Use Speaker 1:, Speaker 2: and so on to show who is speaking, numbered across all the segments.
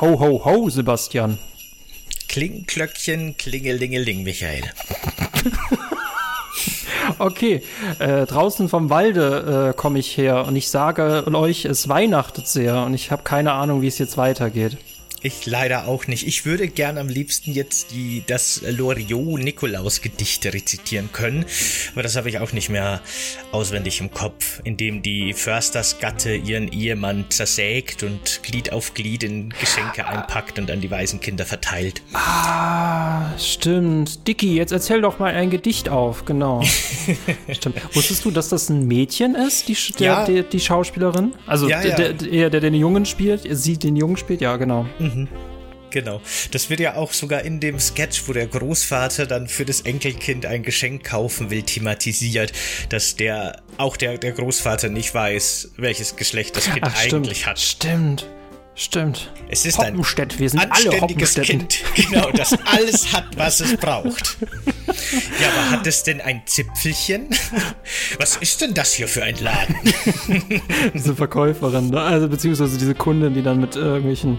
Speaker 1: Ho, ho, ho, Sebastian.
Speaker 2: Klingklöckchen, klingelingeling, Michael.
Speaker 1: okay, äh, draußen vom Walde äh, komme ich her und ich sage euch, es weihnachtet sehr und ich habe keine Ahnung, wie es jetzt weitergeht.
Speaker 2: Ich leider auch nicht. Ich würde gern am liebsten jetzt die, das Loriot-Nikolaus-Gedicht rezitieren können, aber das habe ich auch nicht mehr auswendig im Kopf, in dem die Förstersgatte ihren Ehemann zersägt und Glied auf Glied in Geschenke einpackt und an die Waisenkinder verteilt.
Speaker 1: Ah, stimmt. Dicky, jetzt erzähl doch mal ein Gedicht auf, genau. stimmt. Wusstest du, dass das ein Mädchen ist, die, der, ja. die, die Schauspielerin? Also ja, ja. Der, der, der den Jungen spielt, sie den Jungen spielt, ja, genau. Mhm. Mhm.
Speaker 2: Genau. Das wird ja auch sogar in dem Sketch, wo der Großvater dann für das Enkelkind ein Geschenk kaufen will, thematisiert, dass der auch der, der Großvater nicht weiß, welches Geschlecht das Kind Ach, eigentlich
Speaker 1: stimmt.
Speaker 2: hat.
Speaker 1: Stimmt. Stimmt.
Speaker 2: Es ist ein
Speaker 1: wir sind anständiges alle
Speaker 2: Kind, genau, das alles hat, was es braucht. Ja, aber hat es denn ein Zipfelchen? Was ist denn das hier für ein Laden?
Speaker 1: diese Verkäuferin, ne? also beziehungsweise diese Kundin, die dann mit irgendwelchen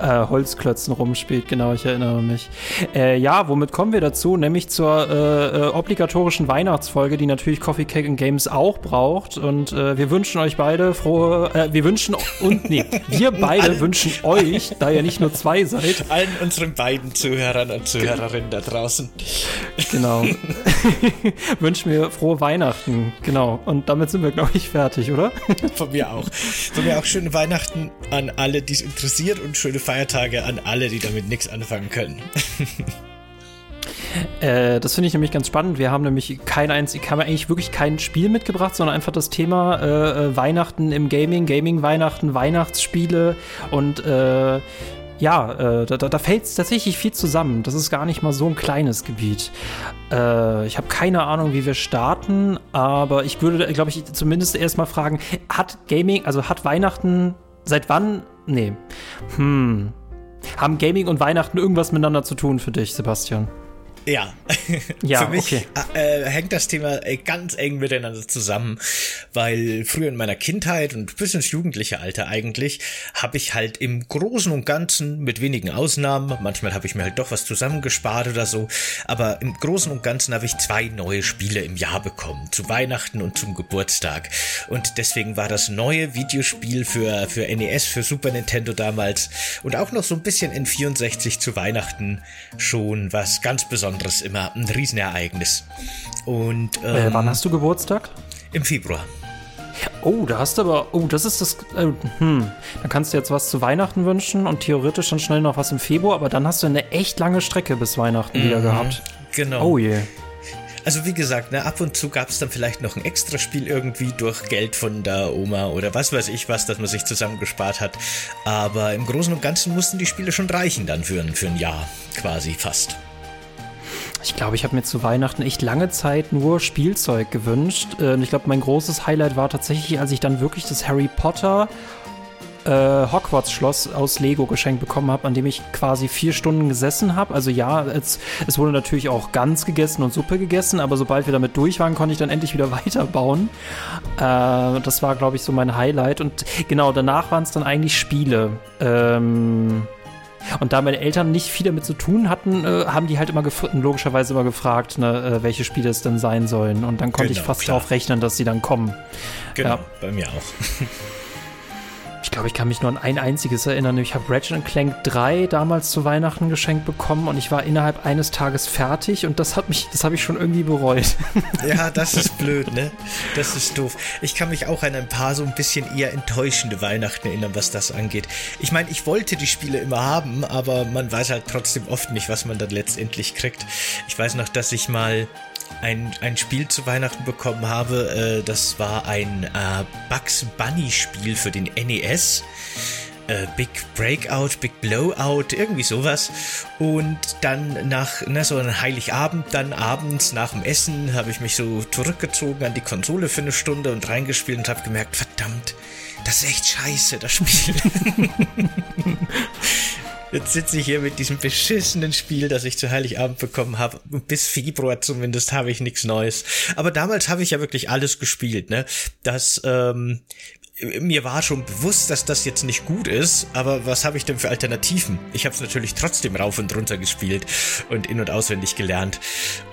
Speaker 1: äh, Holzklötzen rumspielt. Genau, ich erinnere mich. Äh, ja, womit kommen wir dazu? Nämlich zur äh, äh obligatorischen Weihnachtsfolge, die natürlich Coffee Cake and Games auch braucht. Und äh, wir wünschen euch beide frohe, äh, wir wünschen und nee, wir beide wünschen euch, da ihr nicht nur zwei seid.
Speaker 2: Allen unseren beiden Zuhörern und Zuhörerinnen da draußen.
Speaker 1: Genau. wünschen wir frohe Weihnachten. Genau. Und damit sind wir, glaube ich, fertig, oder?
Speaker 2: Von mir auch. Von mir auch schöne Weihnachten an alle, die es interessiert und schöne Feiertage an alle, die damit nichts anfangen können.
Speaker 1: Äh, das finde ich nämlich ganz spannend. Wir haben nämlich kein einziges, haben eigentlich wirklich kein Spiel mitgebracht, sondern einfach das Thema äh, äh, Weihnachten im Gaming, Gaming-Weihnachten, Weihnachtsspiele und äh, ja, äh, da, da fällt tatsächlich viel zusammen. Das ist gar nicht mal so ein kleines Gebiet. Äh, ich habe keine Ahnung, wie wir starten, aber ich würde, glaube ich, zumindest erstmal fragen, hat Gaming, also hat Weihnachten, seit wann? Nee. Hm. Haben Gaming und Weihnachten irgendwas miteinander zu tun für dich, Sebastian?
Speaker 2: Ja,
Speaker 1: ja
Speaker 2: für mich
Speaker 1: okay.
Speaker 2: äh, hängt das Thema äh, ganz eng miteinander zusammen, weil früher in meiner Kindheit und bis ins jugendliche Alter eigentlich habe ich halt im Großen und Ganzen mit wenigen Ausnahmen, manchmal habe ich mir halt doch was zusammengespart oder so, aber im Großen und Ganzen habe ich zwei neue Spiele im Jahr bekommen, zu Weihnachten und zum Geburtstag. Und deswegen war das neue Videospiel für für NES, für Super Nintendo damals und auch noch so ein bisschen N64 zu Weihnachten schon was ganz Besonderes Besonderes, immer ein Riesenereignis. Und
Speaker 1: ähm, äh, wann hast du Geburtstag?
Speaker 2: Im Februar.
Speaker 1: Oh, da hast du aber, oh, das ist das, äh, hm, dann kannst du jetzt was zu Weihnachten wünschen und theoretisch dann schnell noch was im Februar, aber dann hast du eine echt lange Strecke bis Weihnachten mhm, wieder gehabt.
Speaker 2: Genau.
Speaker 1: Oh je.
Speaker 2: Also wie gesagt, ne, ab und zu gab es dann vielleicht noch ein Extraspiel irgendwie durch Geld von der Oma oder was weiß ich was, dass man sich zusammengespart hat. Aber im Großen und Ganzen mussten die Spiele schon reichen dann für, für ein Jahr quasi fast.
Speaker 1: Ich glaube, ich habe mir zu Weihnachten echt lange Zeit nur Spielzeug gewünscht. Und ich glaube, mein großes Highlight war tatsächlich, als ich dann wirklich das Harry Potter äh, Hogwarts-Schloss aus Lego geschenkt bekommen habe, an dem ich quasi vier Stunden gesessen habe. Also ja, es, es, wurde natürlich auch ganz gegessen und Suppe gegessen, aber sobald wir damit durch waren, konnte ich dann endlich wieder weiterbauen. Äh, das war, glaube ich, so mein Highlight. Und genau, danach waren es dann eigentlich Spiele. Ähm, und da meine Eltern nicht viel damit zu tun hatten, äh, haben die halt immer logischerweise immer gefragt, ne, äh, welche Spiele es denn sein sollen. Und dann konnte genau, ich fast klar. darauf rechnen, dass sie dann kommen.
Speaker 2: Genau, ja. bei mir auch.
Speaker 1: Ich glaube, ich kann mich nur an ein einziges erinnern. Ich habe Ratchet Clank 3 damals zu Weihnachten geschenkt bekommen und ich war innerhalb eines Tages fertig und das hat mich, das habe ich schon irgendwie bereut.
Speaker 2: Ja, das ist blöd, ne? Das ist doof. Ich kann mich auch an ein paar so ein bisschen eher enttäuschende Weihnachten erinnern, was das angeht. Ich meine, ich wollte die Spiele immer haben, aber man weiß halt trotzdem oft nicht, was man dann letztendlich kriegt. Ich weiß noch, dass ich mal ein, ein Spiel zu Weihnachten bekommen habe. Äh, das war ein äh, Bugs Bunny Spiel für den NES. Äh, Big Breakout, Big Blowout, irgendwie sowas. Und dann nach na, so einem Heiligabend, dann abends nach dem Essen, habe ich mich so zurückgezogen an die Konsole für eine Stunde und reingespielt und habe gemerkt, verdammt, das ist echt scheiße, das Spiel. Jetzt sitze ich hier mit diesem beschissenen Spiel, das ich zu Heiligabend bekommen habe. Bis Februar zumindest habe ich nichts Neues. Aber damals habe ich ja wirklich alles gespielt, ne? Das, ähm, mir war schon bewusst, dass das jetzt nicht gut ist, aber was habe ich denn für Alternativen? Ich habe es natürlich trotzdem rauf und runter gespielt und in- und auswendig gelernt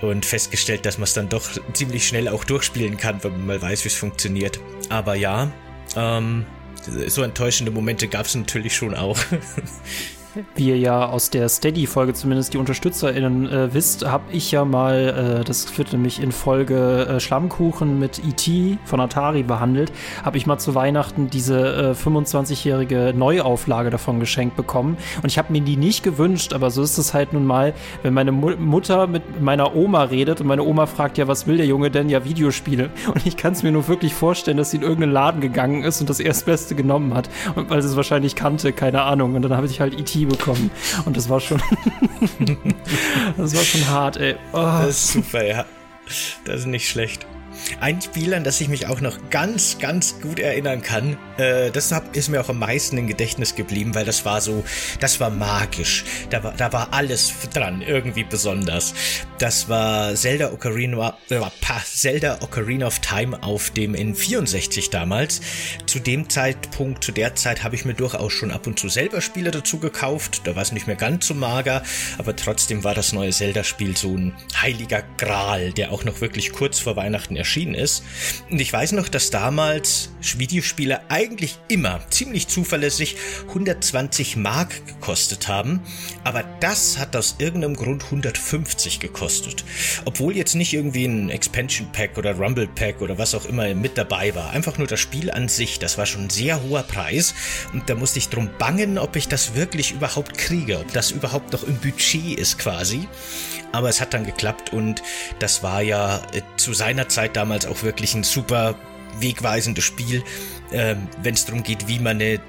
Speaker 2: und festgestellt, dass man es dann doch ziemlich schnell auch durchspielen kann, wenn man mal weiß, wie es funktioniert. Aber ja, ähm, so enttäuschende Momente gab es natürlich schon auch.
Speaker 1: Wie ihr ja aus der Steady-Folge zumindest die UnterstützerInnen äh, wisst, habe ich ja mal, äh, das führt nämlich in Folge äh, Schlammkuchen mit E.T. von Atari behandelt, habe ich mal zu Weihnachten diese 25-jährige äh, Neuauflage davon geschenkt bekommen. Und ich habe mir die nicht gewünscht, aber so ist es halt nun mal, wenn meine Mu Mutter mit meiner Oma redet und meine Oma fragt, ja, was will der Junge denn? Ja, Videospiele. Und ich kann es mir nur wirklich vorstellen, dass sie in irgendeinen Laden gegangen ist und das Erstbeste genommen hat, weil sie es wahrscheinlich kannte, keine Ahnung. Und dann habe ich halt E.T bekommen. Und das war schon. das war schon hart, ey.
Speaker 2: Oh. Das ist super, ja. Das ist nicht schlecht. Ein Spiel, an das ich mich auch noch ganz, ganz gut erinnern kann, äh, das ist mir auch am meisten im Gedächtnis geblieben, weil das war so, das war magisch. Da war, da war alles dran, irgendwie besonders. Das war Zelda Ocarina, äh, Zelda Ocarina of Time auf dem N64 damals. Zu dem Zeitpunkt, zu der Zeit habe ich mir durchaus schon ab und zu selber Spiele dazu gekauft. Da war es nicht mehr ganz so mager, aber trotzdem war das neue Zelda-Spiel so ein heiliger Gral, der auch noch wirklich kurz vor Weihnachten erschienen ist. Und ich weiß noch, dass damals Videospiele eigentlich immer ziemlich zuverlässig 120 Mark gekostet haben, aber das hat aus irgendeinem Grund 150 gekostet. Obwohl jetzt nicht irgendwie ein Expansion Pack oder Rumble Pack oder was auch immer mit dabei war. Einfach nur das Spiel an sich, das war schon ein sehr hoher Preis und da musste ich drum bangen, ob ich das wirklich überhaupt kriege, ob das überhaupt noch im Budget ist quasi. Aber es hat dann geklappt und das war ja äh, zu seiner Zeit damals auch wirklich ein super wegweisendes Spiel, äh, wenn es darum geht, wie man eine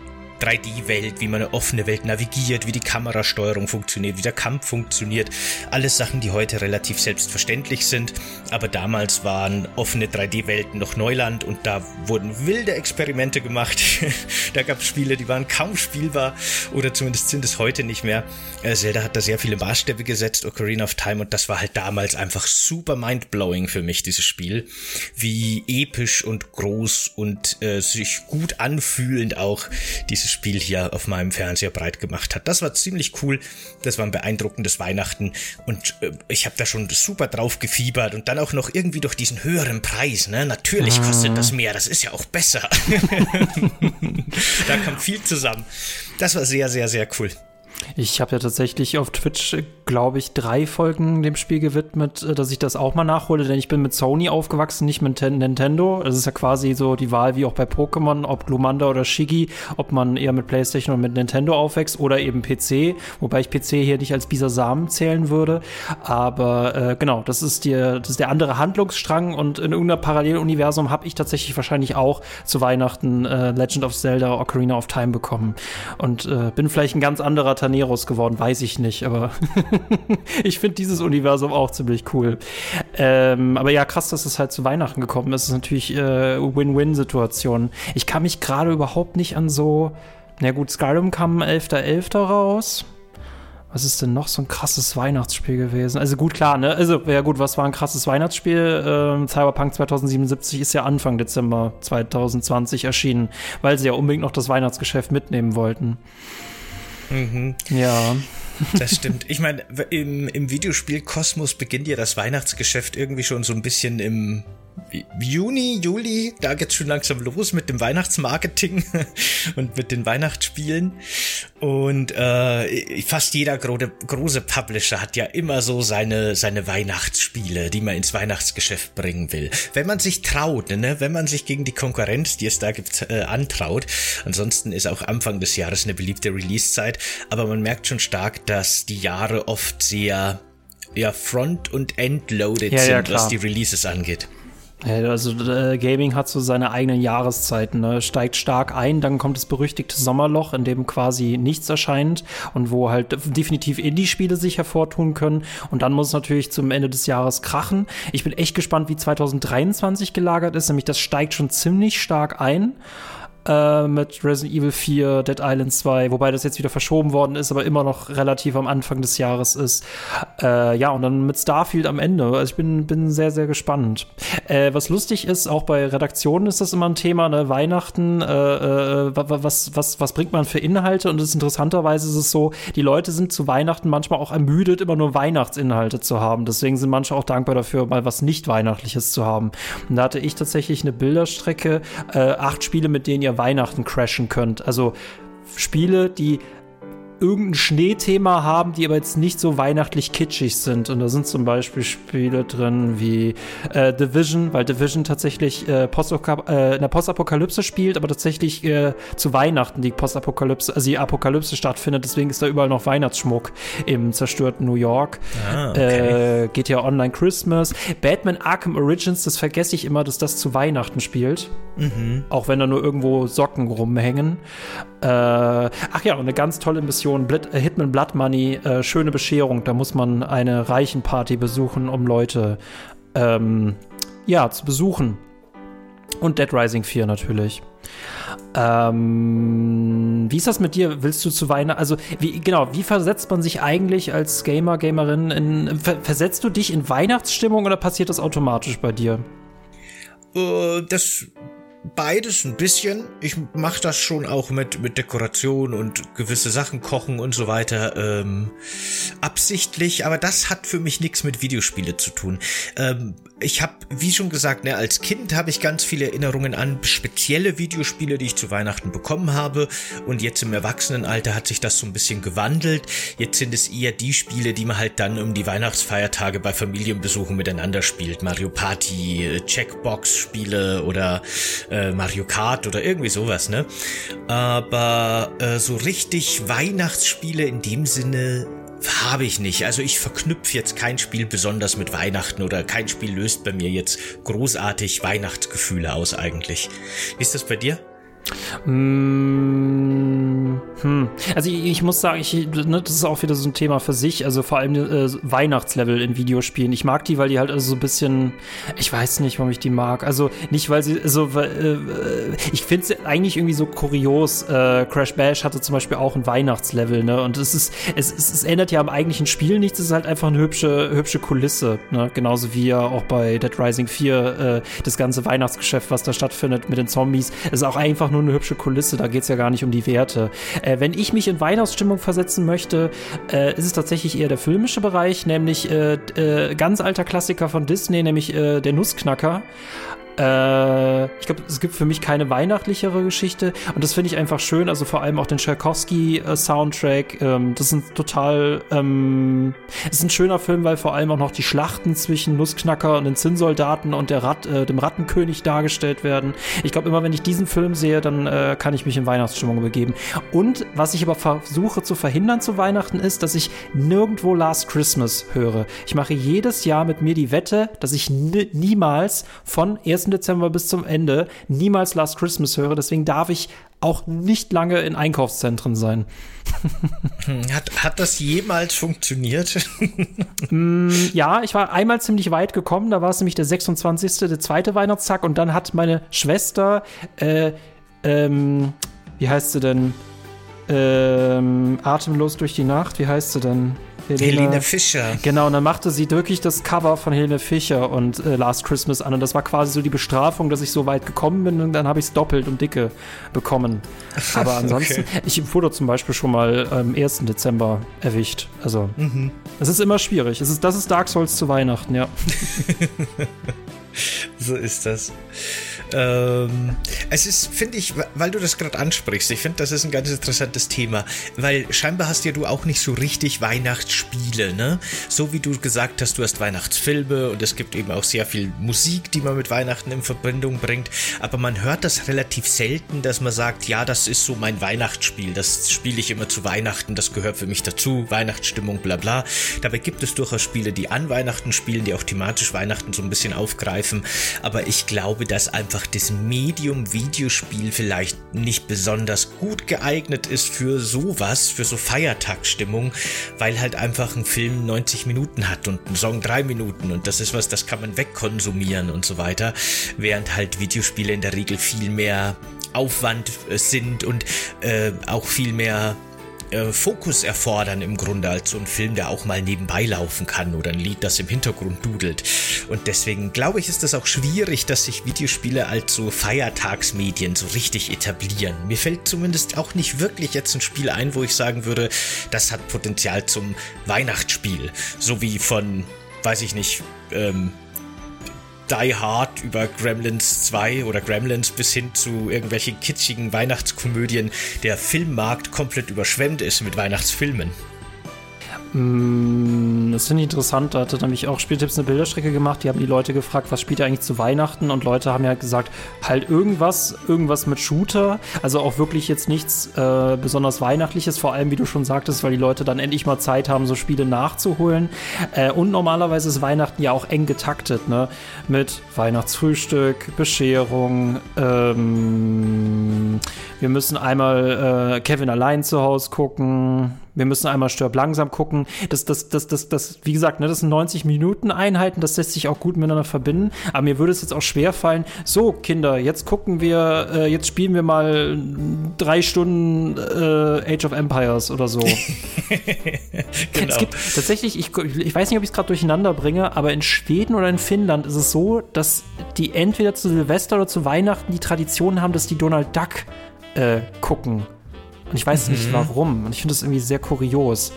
Speaker 2: 3D-Welt, wie man eine offene Welt navigiert, wie die Kamerasteuerung funktioniert, wie der Kampf funktioniert. Alles Sachen, die heute relativ selbstverständlich sind. Aber damals waren offene 3D-Welten noch Neuland und da wurden wilde Experimente gemacht. da gab es Spiele, die waren kaum spielbar oder zumindest sind es heute nicht mehr. Äh, Zelda hat da sehr viele Maßstäbe gesetzt, Ocarina of Time, und das war halt damals einfach super mindblowing für mich, dieses Spiel. Wie episch und groß und äh, sich gut anfühlend auch dieses Spiel hier auf meinem Fernseher breit gemacht hat. Das war ziemlich cool. Das war ein beeindruckendes Weihnachten und äh, ich habe da schon super drauf gefiebert und dann auch noch irgendwie durch diesen höheren Preis. Ne? Natürlich kostet das mehr, das ist ja auch besser. da kam viel zusammen. Das war sehr, sehr, sehr cool.
Speaker 1: Ich habe ja tatsächlich auf Twitch, glaube ich, drei Folgen dem Spiel gewidmet, äh, dass ich das auch mal nachhole, denn ich bin mit Sony aufgewachsen, nicht mit Nintendo. Das ist ja quasi so die Wahl wie auch bei Pokémon, ob Glumanda oder Shiggy, ob man eher mit PlayStation oder mit Nintendo aufwächst oder eben PC, wobei ich PC hier nicht als Bisasam zählen würde. Aber äh, genau, das ist, die, das ist der andere Handlungsstrang und in irgendeiner Paralleluniversum habe ich tatsächlich wahrscheinlich auch zu Weihnachten äh, Legend of Zelda Ocarina of Time bekommen und äh, bin vielleicht ein ganz anderer Taneros geworden, weiß ich nicht, aber ich finde dieses Universum auch ziemlich cool. Ähm, aber ja, krass, dass es halt zu Weihnachten gekommen ist. Das ist natürlich äh, Win-Win-Situation. Ich kann mich gerade überhaupt nicht an so. Na gut, Skyrim kam 11.11. .11. raus. Was ist denn noch so ein krasses Weihnachtsspiel gewesen? Also gut, klar, ne? Also, ja gut, was war ein krasses Weihnachtsspiel? Ähm, Cyberpunk 2077 ist ja Anfang Dezember 2020 erschienen, weil sie ja unbedingt noch das Weihnachtsgeschäft mitnehmen wollten.
Speaker 2: Mhm.
Speaker 1: Ja.
Speaker 2: Das stimmt. Ich meine, im, im Videospiel Kosmos beginnt ja das Weihnachtsgeschäft irgendwie schon so ein bisschen im Juni, Juli, da geht's schon langsam los mit dem Weihnachtsmarketing und mit den Weihnachtsspielen. Und äh, fast jeder gro große Publisher hat ja immer so seine, seine Weihnachtsspiele, die man ins Weihnachtsgeschäft bringen will. Wenn man sich traut, ne? wenn man sich gegen die Konkurrenz, die es da gibt, äh, antraut. Ansonsten ist auch Anfang des Jahres eine beliebte Release-Zeit. Aber man merkt schon stark, dass die Jahre oft sehr ja, front- und endloaded ja, sind, ja, was die Releases angeht.
Speaker 1: Also äh, Gaming hat so seine eigenen Jahreszeiten, ne? steigt stark ein, dann kommt das berüchtigte Sommerloch, in dem quasi nichts erscheint und wo halt definitiv Indie-Spiele sich hervortun können und dann muss es natürlich zum Ende des Jahres krachen. Ich bin echt gespannt, wie 2023 gelagert ist, nämlich das steigt schon ziemlich stark ein äh, mit Resident Evil 4, Dead Island 2, wobei das jetzt wieder verschoben worden ist, aber immer noch relativ am Anfang des Jahres ist. Äh, ja, und dann mit Starfield am Ende. Also ich bin, bin sehr, sehr gespannt. Äh, was lustig ist, auch bei Redaktionen ist das immer ein Thema, ne? Weihnachten, äh, äh, was, was, was bringt man für Inhalte? Und das ist interessanterweise ist es so, die Leute sind zu Weihnachten manchmal auch ermüdet, immer nur Weihnachtsinhalte zu haben. Deswegen sind manche auch dankbar dafür, mal was nicht Weihnachtliches zu haben. Und da hatte ich tatsächlich eine Bilderstrecke, acht Spiele, mit denen ihr Weihnachten crashen könnt. Also Spiele, die irgendein Schneethema haben, die aber jetzt nicht so weihnachtlich kitschig sind. Und da sind zum Beispiel Spiele drin wie äh, Division, weil Division tatsächlich äh, äh, in der Postapokalypse spielt, aber tatsächlich äh, zu Weihnachten die Postapokalypse, also die Apokalypse stattfindet. Deswegen ist da überall noch Weihnachtsschmuck im zerstörten New York. Ah, okay. äh, geht ja Online Christmas. Batman Arkham Origins, das vergesse ich immer, dass das zu Weihnachten spielt. Mhm. Auch wenn da nur irgendwo Socken rumhängen. Äh, ach ja, und eine ganz tolle Mission, Blit äh, Hitman Blood Money, äh, schöne Bescherung. Da muss man eine Reichenparty besuchen, um Leute ähm, ja, zu besuchen. Und Dead Rising 4 natürlich. Ähm, wie ist das mit dir? Willst du zu Weihnachten? Also, wie, genau, wie versetzt man sich eigentlich als Gamer, Gamerin in. Ver versetzt du dich in Weihnachtsstimmung oder passiert das automatisch bei dir?
Speaker 2: Uh, das beides ein bisschen. Ich mache das schon auch mit, mit Dekoration und gewisse Sachen kochen und so weiter ähm, absichtlich, aber das hat für mich nichts mit Videospiele zu tun. Ähm, ich habe, wie schon gesagt, ne, als Kind habe ich ganz viele Erinnerungen an spezielle Videospiele, die ich zu Weihnachten bekommen habe. Und jetzt im Erwachsenenalter hat sich das so ein bisschen gewandelt. Jetzt sind es eher die Spiele, die man halt dann um die Weihnachtsfeiertage bei Familienbesuchen miteinander spielt. Mario Party, Checkbox-Spiele oder äh, Mario Kart oder irgendwie sowas, ne? Aber äh, so richtig Weihnachtsspiele in dem Sinne habe ich nicht. Also ich verknüpfe jetzt kein Spiel besonders mit Weihnachten oder kein Spiel löst bei mir jetzt großartig Weihnachtsgefühle aus eigentlich. Ist das bei dir?
Speaker 1: Mmh, hm. Also ich, ich, muss sagen, ich, ne, das ist auch wieder so ein Thema für sich. Also vor allem äh, Weihnachtslevel in Videospielen. Ich mag die, weil die halt also so ein bisschen, ich weiß nicht, warum ich die mag. Also nicht, weil sie so, also, äh, ich finde es eigentlich irgendwie so kurios. Äh, Crash Bash hatte zum Beispiel auch ein Weihnachtslevel, ne? Und es ist, es, es, es ändert ja am eigentlichen Spiel nichts. Es ist halt einfach eine hübsche, hübsche Kulisse, ne? Genauso wie ja auch bei Dead Rising 4 äh, das ganze Weihnachtsgeschäft, was da stattfindet mit den Zombies, ist auch einfach nur eine hübsche Kulisse, da geht es ja gar nicht um die Werte. Äh, wenn ich mich in Weihnachtsstimmung versetzen möchte, äh, ist es tatsächlich eher der filmische Bereich, nämlich äh, äh ganz alter Klassiker von Disney, nämlich äh, der Nussknacker. Äh, ich glaube, es gibt für mich keine weihnachtlichere Geschichte und das finde ich einfach schön. Also vor allem auch den Tchaikovsky-Soundtrack. Ähm, das ist total, ähm, ist ein schöner Film, weil vor allem auch noch die Schlachten zwischen Nussknacker und den Zinnsoldaten und der Rat, äh, dem Rattenkönig dargestellt werden. Ich glaube, immer wenn ich diesen Film sehe, dann äh, kann ich mich in Weihnachtsstimmung begeben. Und was ich aber versuche zu verhindern zu Weihnachten ist, dass ich nirgendwo Last Christmas höre. Ich mache jedes Jahr mit mir die Wette, dass ich niemals von 1. Dezember bis zum Ende niemals Last Christmas höre. Deswegen darf ich auch nicht lange in Einkaufszentren sein.
Speaker 2: Hat, hat das jemals funktioniert?
Speaker 1: mm, ja, ich war einmal ziemlich weit gekommen. Da war es nämlich der 26., der zweite Weihnachtstag. Und dann hat meine Schwester, äh, ähm, wie heißt sie denn? Ähm, Atemlos durch die Nacht, wie heißt sie denn?
Speaker 2: Helene, Helene, Fischer.
Speaker 1: Genau, und dann machte sie wirklich das Cover von Helene Fischer und äh, Last Christmas an. Und das war quasi so die Bestrafung, dass ich so weit gekommen bin und dann habe ich es doppelt und dicke bekommen. Aber ansonsten, okay. ich wurde zum Beispiel schon mal am ähm, 1. Dezember erwischt. Also, mhm. es ist immer schwierig. Es ist, das ist Dark Souls zu Weihnachten, ja.
Speaker 2: so ist das. Ähm, es ist, finde ich, weil du das gerade ansprichst, ich finde, das ist ein ganz interessantes Thema, weil scheinbar hast ja du auch nicht so richtig Weihnachtsspiele, ne? So wie du gesagt hast, du hast Weihnachtsfilme und es gibt eben auch sehr viel Musik, die man mit Weihnachten in Verbindung bringt, aber man hört das relativ selten, dass man sagt, ja, das ist so mein Weihnachtsspiel, das spiele ich immer zu Weihnachten, das gehört für mich dazu, Weihnachtsstimmung, bla bla. Dabei gibt es durchaus Spiele, die an Weihnachten spielen, die auch thematisch Weihnachten so ein bisschen aufgreifen, aber ich glaube, dass einfach einfach das Medium Videospiel vielleicht nicht besonders gut geeignet ist für sowas, für so Feiertagsstimmung, weil halt einfach ein Film 90 Minuten hat und ein Song 3 Minuten und das ist was, das kann man wegkonsumieren und so weiter, während halt Videospiele in der Regel viel mehr Aufwand äh, sind und äh, auch viel mehr äh, Fokus erfordern im Grunde als so ein Film, der auch mal nebenbei laufen kann oder ein Lied, das im Hintergrund dudelt. Und deswegen glaube ich, ist das auch schwierig, dass sich Videospiele als so Feiertagsmedien so richtig etablieren. Mir fällt zumindest auch nicht wirklich jetzt ein Spiel ein, wo ich sagen würde, das hat Potenzial zum Weihnachtsspiel. So wie von, weiß ich nicht, ähm, die Hard über Gremlins 2 oder Gremlins bis hin zu irgendwelchen kitschigen Weihnachtskomödien der Filmmarkt komplett überschwemmt ist mit Weihnachtsfilmen.
Speaker 1: Mm, das finde ich interessant. Da hatte nämlich auch Spieltipps eine Bilderstrecke gemacht. Die haben die Leute gefragt, was spielt ihr eigentlich zu Weihnachten? Und Leute haben ja gesagt, halt irgendwas, irgendwas mit Shooter. Also auch wirklich jetzt nichts äh, besonders Weihnachtliches. Vor allem, wie du schon sagtest, weil die Leute dann endlich mal Zeit haben, so Spiele nachzuholen. Äh, und normalerweise ist Weihnachten ja auch eng getaktet, ne? Mit Weihnachtsfrühstück, Bescherung. Ähm, wir müssen einmal äh, Kevin allein zu Hause gucken wir müssen einmal Stirb langsam gucken. Das, das, das, das, das, wie gesagt, ne, das sind 90 Minuten Einheiten, das lässt sich auch gut miteinander verbinden. Aber mir würde es jetzt auch schwer fallen, so, Kinder, jetzt gucken wir, äh, jetzt spielen wir mal drei Stunden äh, Age of Empires oder so. genau. Es gibt tatsächlich, ich, ich weiß nicht, ob ich es gerade durcheinander bringe, aber in Schweden oder in Finnland ist es so, dass die entweder zu Silvester oder zu Weihnachten die Tradition haben, dass die Donald Duck äh, gucken. Und ich weiß mhm. nicht warum. Und ich finde das irgendwie sehr kurios.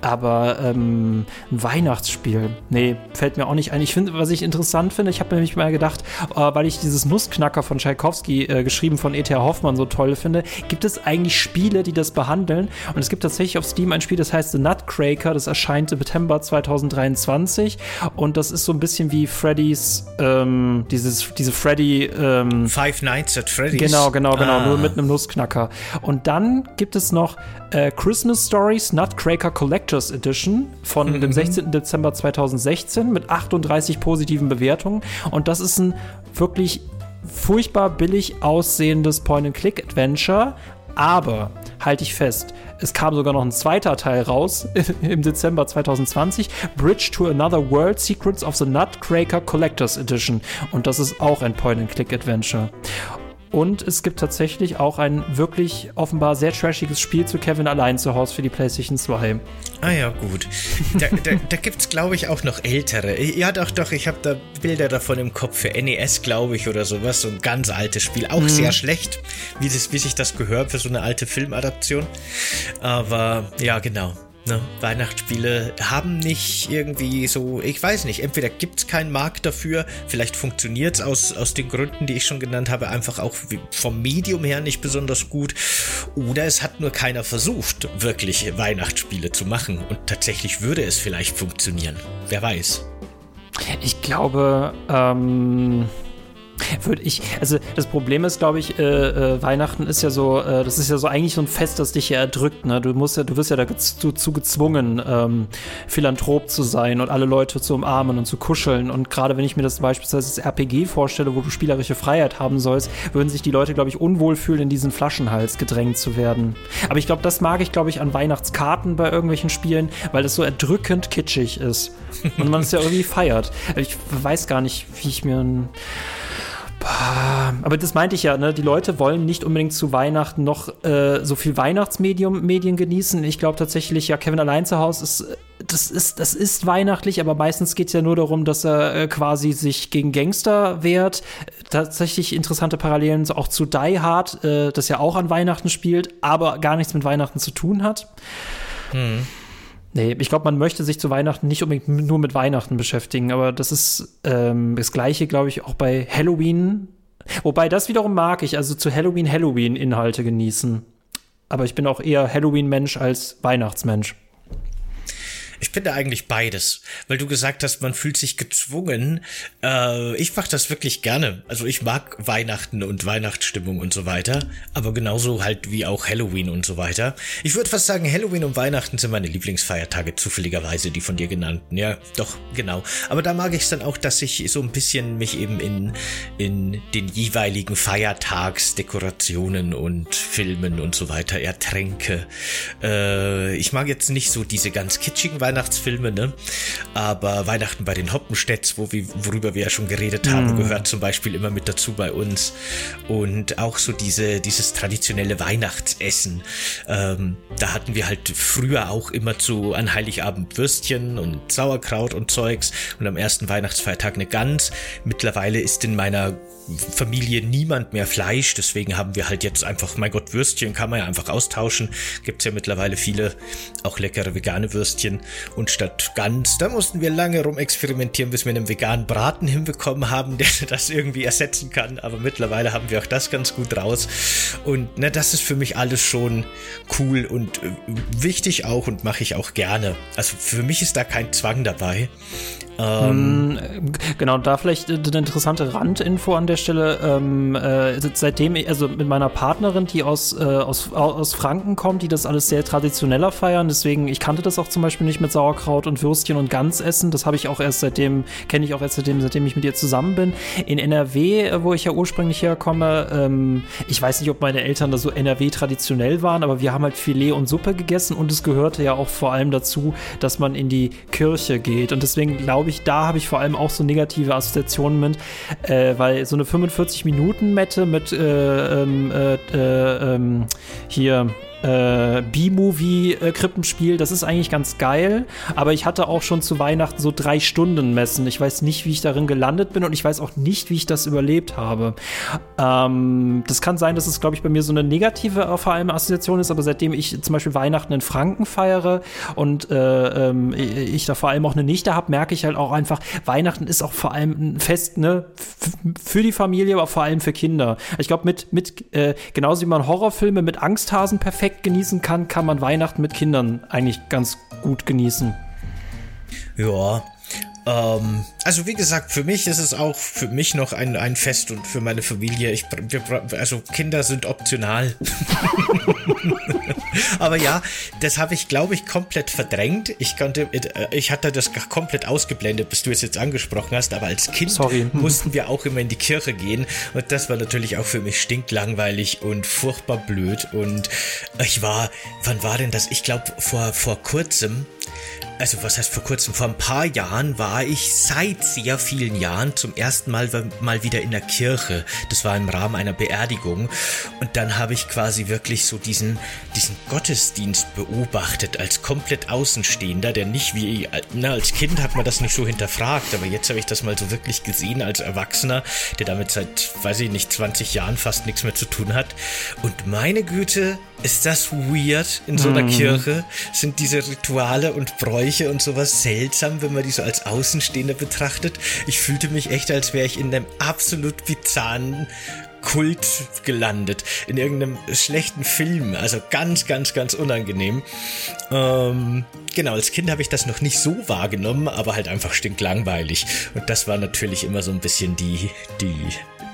Speaker 1: Aber ähm, ein Weihnachtsspiel, nee, fällt mir auch nicht ein. Ich finde, was ich interessant finde, ich habe nämlich mal gedacht, äh, weil ich dieses Nussknacker von Tchaikovsky, äh, geschrieben von E.T.A. Hoffmann, so toll finde, gibt es eigentlich Spiele, die das behandeln? Und es gibt tatsächlich auf Steam ein Spiel, das heißt The Nutcracker, das erscheint im September 2023. Und das ist so ein bisschen wie Freddy's, ähm, dieses, diese Freddy. Ähm,
Speaker 2: Five Nights at Freddy's.
Speaker 1: Genau, genau, genau, ah. nur mit einem Nussknacker. Und dann gibt es noch äh, Christmas Stories Nutcracker Collectors Edition von mhm. dem 16. Dezember 2016 mit 38 positiven Bewertungen. Und das ist ein wirklich furchtbar billig aussehendes Point-and-Click-Adventure. Aber halte ich fest, es kam sogar noch ein zweiter Teil raus im Dezember 2020, Bridge to Another World Secrets of the Nutcracker Collectors Edition. Und das ist auch ein Point-and-Click-Adventure. Und es gibt tatsächlich auch ein wirklich offenbar sehr trashiges Spiel zu Kevin allein zu Hause für die PlayStation 2.
Speaker 2: Ah ja, gut. Da, da, da gibt es, glaube ich, auch noch ältere. Ja, doch, doch, ich habe da Bilder davon im Kopf für NES, glaube ich, oder sowas. So ein ganz altes Spiel. Auch mhm. sehr schlecht, wie, das, wie sich das gehört für so eine alte Filmadaption. Aber ja, genau. Ne? Weihnachtsspiele haben nicht irgendwie so, ich weiß nicht, entweder gibt es keinen Markt dafür, vielleicht funktioniert es aus, aus den Gründen, die ich schon genannt habe, einfach auch vom Medium her nicht besonders gut, oder es hat nur keiner versucht, wirklich Weihnachtsspiele zu machen und tatsächlich würde es vielleicht funktionieren. Wer weiß.
Speaker 1: Ich glaube, ähm würde ich, also das Problem ist, glaube ich, äh, äh, Weihnachten ist ja so, äh, das ist ja so eigentlich so ein Fest, das dich ja erdrückt. Ne? Du musst ja, du wirst ja dazu gezwungen, ähm, Philanthrop zu sein und alle Leute zu umarmen und zu kuscheln. Und gerade wenn ich mir das beispielsweise als RPG vorstelle, wo du spielerische Freiheit haben sollst, würden sich die Leute, glaube ich, unwohl fühlen, in diesen Flaschenhals gedrängt zu werden. Aber ich glaube, das mag ich, glaube ich, an Weihnachtskarten bei irgendwelchen Spielen, weil das so erdrückend kitschig ist. Und man es ja irgendwie feiert. Ich weiß gar nicht, wie ich mir ein aber das meinte ich ja, ne? die Leute wollen nicht unbedingt zu Weihnachten noch äh, so viel Weihnachtsmedium Medien genießen. Ich glaube tatsächlich, ja, Kevin allein zu Hause ist, das ist, das ist weihnachtlich, aber meistens geht es ja nur darum, dass er äh, quasi sich gegen Gangster wehrt. Tatsächlich interessante Parallelen auch zu Die Hard, äh, das ja auch an Weihnachten spielt, aber gar nichts mit Weihnachten zu tun hat. Hm. Nee, ich glaube, man möchte sich zu Weihnachten nicht unbedingt nur mit Weihnachten beschäftigen, aber das ist ähm, das Gleiche, glaube ich, auch bei Halloween. Wobei das wiederum mag ich, also zu Halloween Halloween-Inhalte genießen. Aber ich bin auch eher Halloween-Mensch als Weihnachtsmensch.
Speaker 2: Ich bin da eigentlich beides, weil du gesagt hast, man fühlt sich gezwungen. Äh, ich mache das wirklich gerne. Also ich mag Weihnachten und Weihnachtsstimmung und so weiter, aber genauso halt wie auch Halloween und so weiter. Ich würde fast sagen, Halloween und Weihnachten sind meine Lieblingsfeiertage, zufälligerweise die von dir genannten. Ja, doch, genau. Aber da mag ich es dann auch, dass ich so ein bisschen mich eben in, in den jeweiligen Feiertagsdekorationen und Filmen und so weiter ertränke. Äh, ich mag jetzt nicht so diese ganz kitschigen Weihnachten Weihnachtsfilme, ne? Aber Weihnachten bei den Hoppenstedts, wo wir, worüber wir ja schon geredet haben, mm. gehört zum Beispiel immer mit dazu bei uns. Und auch so diese, dieses traditionelle Weihnachtsessen. Ähm, da hatten wir halt früher auch immer zu an Heiligabend Würstchen und Sauerkraut und Zeugs und am ersten Weihnachtsfeiertag eine Gans. Mittlerweile ist in meiner Familie niemand mehr Fleisch, deswegen haben wir halt jetzt einfach, mein Gott, Würstchen kann man ja einfach austauschen. Gibt's ja mittlerweile viele auch leckere vegane Würstchen. Und statt Gans, da mussten wir lange rum experimentieren, bis wir einen veganen Braten hinbekommen haben, der das irgendwie ersetzen kann. Aber mittlerweile haben wir auch das ganz gut raus. Und na, das ist für mich alles schon cool und äh, wichtig auch und mache ich auch gerne. Also für mich ist da kein Zwang dabei.
Speaker 1: Ähm, hm, genau, da vielleicht eine interessante Randinfo an der Stelle. Ähm, äh, seitdem, also mit meiner Partnerin, die aus, äh, aus, aus Franken kommt, die das alles sehr traditioneller feiern, deswegen, ich kannte das auch zum Beispiel nicht mit Sauerkraut und Würstchen und Gans essen. Das habe ich auch erst seitdem, kenne ich auch erst seitdem, seitdem ich mit ihr zusammen bin. In NRW, äh, wo ich ja ursprünglich herkomme, ähm, ich weiß nicht, ob meine Eltern da so NRW traditionell waren, aber wir haben halt Filet und Suppe gegessen und es gehörte ja auch vor allem dazu, dass man in die Kirche geht. Und deswegen glaube ich, da habe ich vor allem auch so negative Assoziationen mit, äh, weil so eine 45-Minuten-Mette mit äh, ähm, äh, äh ähm, hier äh, B-Movie-Krippenspiel. Das ist eigentlich ganz geil. Aber ich hatte auch schon zu Weihnachten so drei Stunden Messen. Ich weiß nicht, wie ich darin gelandet bin und ich weiß auch nicht, wie ich das überlebt habe. Ähm, das kann sein, dass es, glaube ich, bei mir so eine negative äh, vor allem Assoziation ist. Aber seitdem ich zum Beispiel Weihnachten in Franken feiere und äh, ähm, ich da vor allem auch eine Nichte habe, merke ich halt auch einfach, Weihnachten ist auch vor allem ein Fest ne, für die Familie, aber vor allem für Kinder. Ich glaube, mit, mit äh, genauso wie man Horrorfilme mit Angsthasen perfekt perfekt genießen kann, kann man Weihnachten mit Kindern eigentlich ganz gut genießen.
Speaker 2: Ja, ähm, also wie gesagt, für mich ist es auch für mich noch ein, ein Fest und für meine Familie. Ich, wir, also Kinder sind optional. aber ja, das habe ich, glaube ich, komplett verdrängt. Ich konnte, äh, ich hatte das komplett ausgeblendet, bis du es jetzt angesprochen hast. Aber als Kind Sorry. mussten wir auch immer in die Kirche gehen und das war natürlich auch für mich stinklangweilig und furchtbar blöd. Und ich war, wann war denn das? Ich glaube vor vor kurzem also was heißt vor kurzem, vor ein paar Jahren war ich seit sehr vielen Jahren zum ersten Mal mal wieder in der Kirche. Das war im Rahmen einer Beerdigung. Und dann habe ich quasi wirklich so diesen, diesen Gottesdienst beobachtet als komplett Außenstehender, der nicht wie, na, als Kind hat man das nicht so hinterfragt, aber jetzt habe ich das mal so wirklich gesehen als Erwachsener, der damit seit, weiß ich nicht, 20 Jahren fast nichts mehr zu tun hat. Und meine Güte, ist das weird in so einer mhm. Kirche? Sind diese Rituale und Bräuche und sowas seltsam, wenn man die so als Außenstehender betrachtet? Ich fühlte mich echt, als wäre ich in einem absolut bizarren Kult gelandet. In irgendeinem schlechten Film. Also ganz, ganz, ganz unangenehm. Ähm, genau, als Kind habe ich das noch nicht so wahrgenommen, aber halt einfach stinklangweilig. Und das war natürlich immer so ein bisschen die, die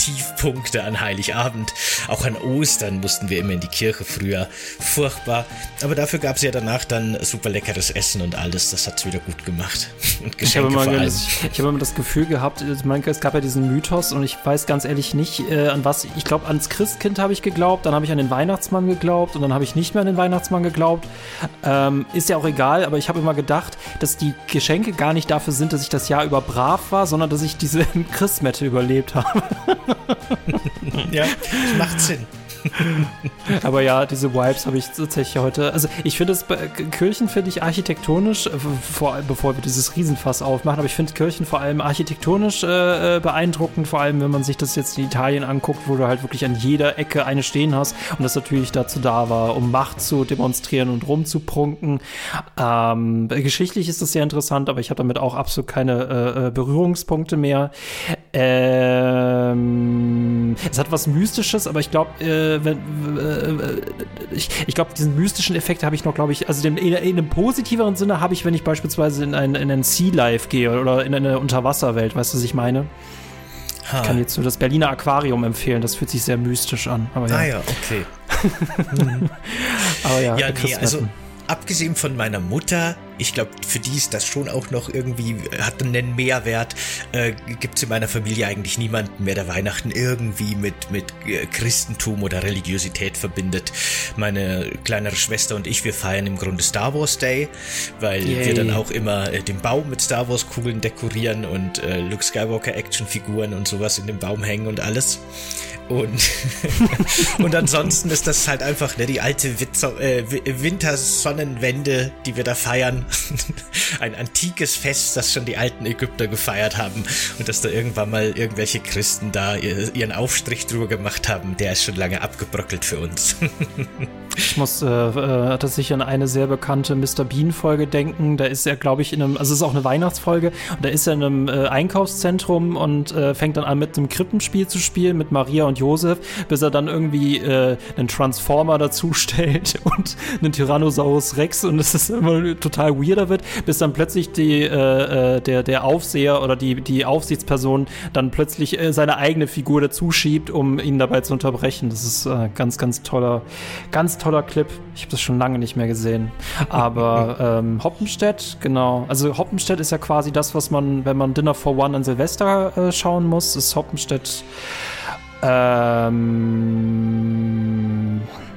Speaker 2: Tiefpunkte an Heiligabend. Auch an Ostern mussten wir immer in die Kirche früher. Furchtbar. Aber dafür gab es ja danach dann super leckeres Essen und alles. Das hat es wieder gut gemacht.
Speaker 1: Und Geschenke ich habe immer, das, ich habe immer das Gefühl gehabt, es gab ja diesen Mythos und ich weiß ganz ehrlich nicht, äh, an was. Ich glaube, ans Christkind habe ich geglaubt, dann habe ich an den Weihnachtsmann geglaubt und dann habe ich nicht mehr an den Weihnachtsmann geglaubt. Ähm, ist ja auch egal, aber ich habe immer gedacht, dass die Geschenke gar nicht dafür sind, dass ich das Jahr über brav war, sondern dass ich diese Christmette überlebt habe.
Speaker 2: ja, macht Sinn.
Speaker 1: Aber ja, diese Vibes habe ich tatsächlich heute. Also ich finde es Kirchen finde ich architektonisch, äh, vor, bevor wir dieses Riesenfass aufmachen, aber ich finde Kirchen vor allem architektonisch äh, äh, beeindruckend, vor allem wenn man sich das jetzt in Italien anguckt, wo du halt wirklich an jeder Ecke eine stehen hast und das natürlich dazu da war, um Macht zu demonstrieren und rumzuprunken. Ähm, geschichtlich ist das sehr interessant, aber ich habe damit auch absolut keine äh, äh Berührungspunkte mehr. Ähm, es hat was Mystisches, aber ich glaube, äh, wenn, äh, ich, ich glaube, diesen mystischen Effekt habe ich noch, glaube ich, also den, in, in, einem positiveren Sinne habe ich, wenn ich beispielsweise in ein, in ein Sea Life gehe oder in eine Unterwasserwelt, weißt du, was ich meine? Ha. Ich kann jetzt nur das Berliner Aquarium empfehlen, das fühlt sich sehr mystisch an.
Speaker 2: Ja. Ah ja, okay.
Speaker 1: aber ja, ja nee, also
Speaker 2: abgesehen von meiner Mutter, ich glaube, für die ist das schon auch noch irgendwie, hat einen Mehrwert, äh, gibt es in meiner Familie eigentlich niemanden mehr, der Weihnachten irgendwie mit, mit äh, Christentum oder Religiosität verbindet. Meine kleinere Schwester und ich, wir feiern im Grunde Star Wars Day, weil Yay. wir dann auch immer äh, den Baum mit Star Wars Kugeln dekorieren und äh, Luke Skywalker Actionfiguren und sowas in den Baum hängen und alles. Und, und ansonsten ist das halt einfach ne, die alte Witzer, äh, Wintersonnenwende, die wir da feiern. Ein antikes Fest, das schon die alten Ägypter gefeiert haben und dass da irgendwann mal irgendwelche Christen da ihren Aufstrich drüber gemacht haben, der ist schon lange abgebröckelt für uns.
Speaker 1: Ich muss äh, äh, tatsächlich an eine sehr bekannte Mr. Bean-Folge denken. Da ist er, glaube ich, in einem, also es ist auch eine Weihnachtsfolge, und da ist er in einem äh, Einkaufszentrum und äh, fängt dann an mit einem Krippenspiel zu spielen mit Maria und Josef, bis er dann irgendwie äh, einen Transformer dazu stellt und einen Tyrannosaurus Rex und es ist immer total weirder wird, bis dann plötzlich die, äh, der, der Aufseher oder die, die Aufsichtsperson dann plötzlich seine eigene Figur dazu schiebt, um ihn dabei zu unterbrechen. Das ist ganz, ganz toller, ganz toller toller Clip. Ich habe das schon lange nicht mehr gesehen. Aber ähm, Hoppenstedt, genau. Also Hoppenstedt ist ja quasi das, was man, wenn man Dinner for One an Silvester äh, schauen muss, ist Hoppenstedt. Ähm,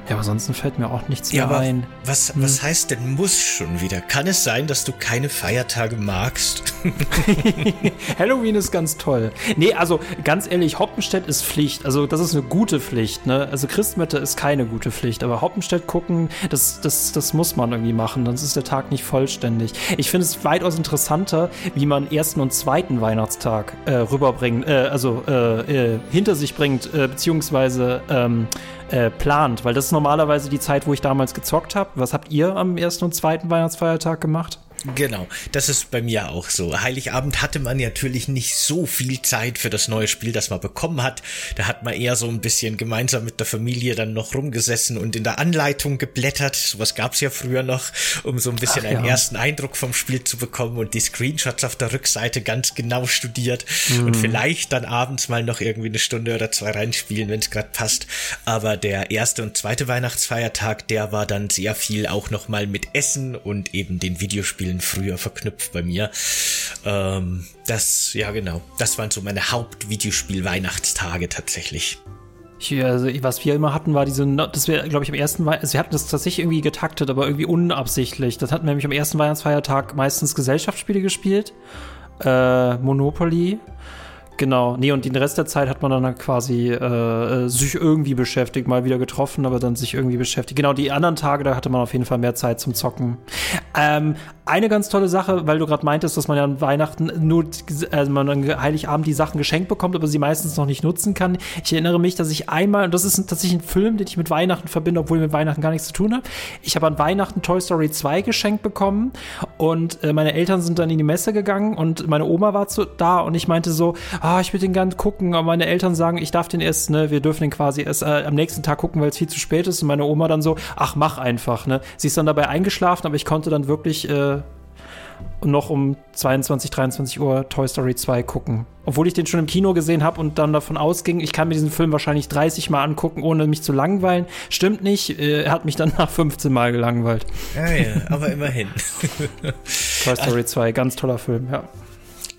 Speaker 1: ja, aber ansonsten fällt mir auch nichts ja, mehr ein.
Speaker 2: Was, hm. was heißt denn muss schon wieder? Kann es sein, dass du keine Feiertage magst?
Speaker 1: Halloween ist ganz toll. Nee, also ganz ehrlich, Hoppenstedt ist Pflicht. Also das ist eine gute Pflicht. Ne? Also Christmette ist keine gute Pflicht. Aber Hoppenstedt gucken, das, das, das muss man irgendwie machen. Sonst ist der Tag nicht vollständig. Ich finde es weitaus interessanter, wie man ersten und zweiten Weihnachtstag äh, rüberbringt, äh, also äh, äh hinter sich bringt, äh, beziehungsweise ähm, äh, plant, weil das ist normalerweise die Zeit, wo ich damals gezockt habe. Was habt ihr am ersten und zweiten Weihnachtsfeiertag gemacht?
Speaker 2: Genau, das ist bei mir auch so. Heiligabend hatte man natürlich nicht so viel Zeit für das neue Spiel, das man bekommen hat. Da hat man eher so ein bisschen gemeinsam mit der Familie dann noch rumgesessen und in der Anleitung geblättert. Sowas gab's ja früher noch, um so ein bisschen Ach, einen ja. ersten Eindruck vom Spiel zu bekommen und die Screenshots auf der Rückseite ganz genau studiert mhm. und vielleicht dann abends mal noch irgendwie eine Stunde oder zwei reinspielen, wenn es gerade passt. Aber der erste und zweite Weihnachtsfeiertag, der war dann sehr viel auch noch mal mit Essen und eben den Videospielen Spielen früher verknüpft bei mir. Ähm, das, ja genau, das waren so meine Hauptvideospiel-Weihnachtstage tatsächlich.
Speaker 1: Ich, also, was wir immer hatten, war diese, das wäre, glaube ich, am ersten Weihnachts, also wir hatten das tatsächlich irgendwie getaktet, aber irgendwie unabsichtlich. Das hatten wir nämlich am ersten Weihnachtsfeiertag meistens Gesellschaftsspiele gespielt, äh, Monopoly Genau, nee, und den Rest der Zeit hat man dann quasi äh, äh, sich irgendwie beschäftigt, mal wieder getroffen, aber dann sich irgendwie beschäftigt. Genau, die anderen Tage, da hatte man auf jeden Fall mehr Zeit zum Zocken. Ähm, eine ganz tolle Sache, weil du gerade meintest, dass man ja an Weihnachten nur, also man an Heiligabend die Sachen geschenkt bekommt, aber sie meistens noch nicht nutzen kann. Ich erinnere mich, dass ich einmal, und das ist tatsächlich ein Film, den ich mit Weihnachten verbinde, obwohl ich mit Weihnachten gar nichts zu tun habe. Ich habe an Weihnachten Toy Story 2 geschenkt bekommen und äh, meine Eltern sind dann in die Messe gegangen und meine Oma war zu, da und ich meinte so, ah, ah, ich will den gern gucken, aber meine Eltern sagen, ich darf den erst, ne, wir dürfen den quasi erst äh, am nächsten Tag gucken, weil es viel zu spät ist. Und meine Oma dann so, ach, mach einfach, ne. Sie ist dann dabei eingeschlafen, aber ich konnte dann wirklich äh, noch um 22, 23 Uhr Toy Story 2 gucken. Obwohl ich den schon im Kino gesehen habe und dann davon ausging, ich kann mir diesen Film wahrscheinlich 30 Mal angucken, ohne mich zu langweilen. Stimmt nicht, äh, er hat mich dann nach 15 Mal gelangweilt.
Speaker 2: Ja, ja, aber immerhin.
Speaker 1: Toy Story 2, ganz toller Film, ja.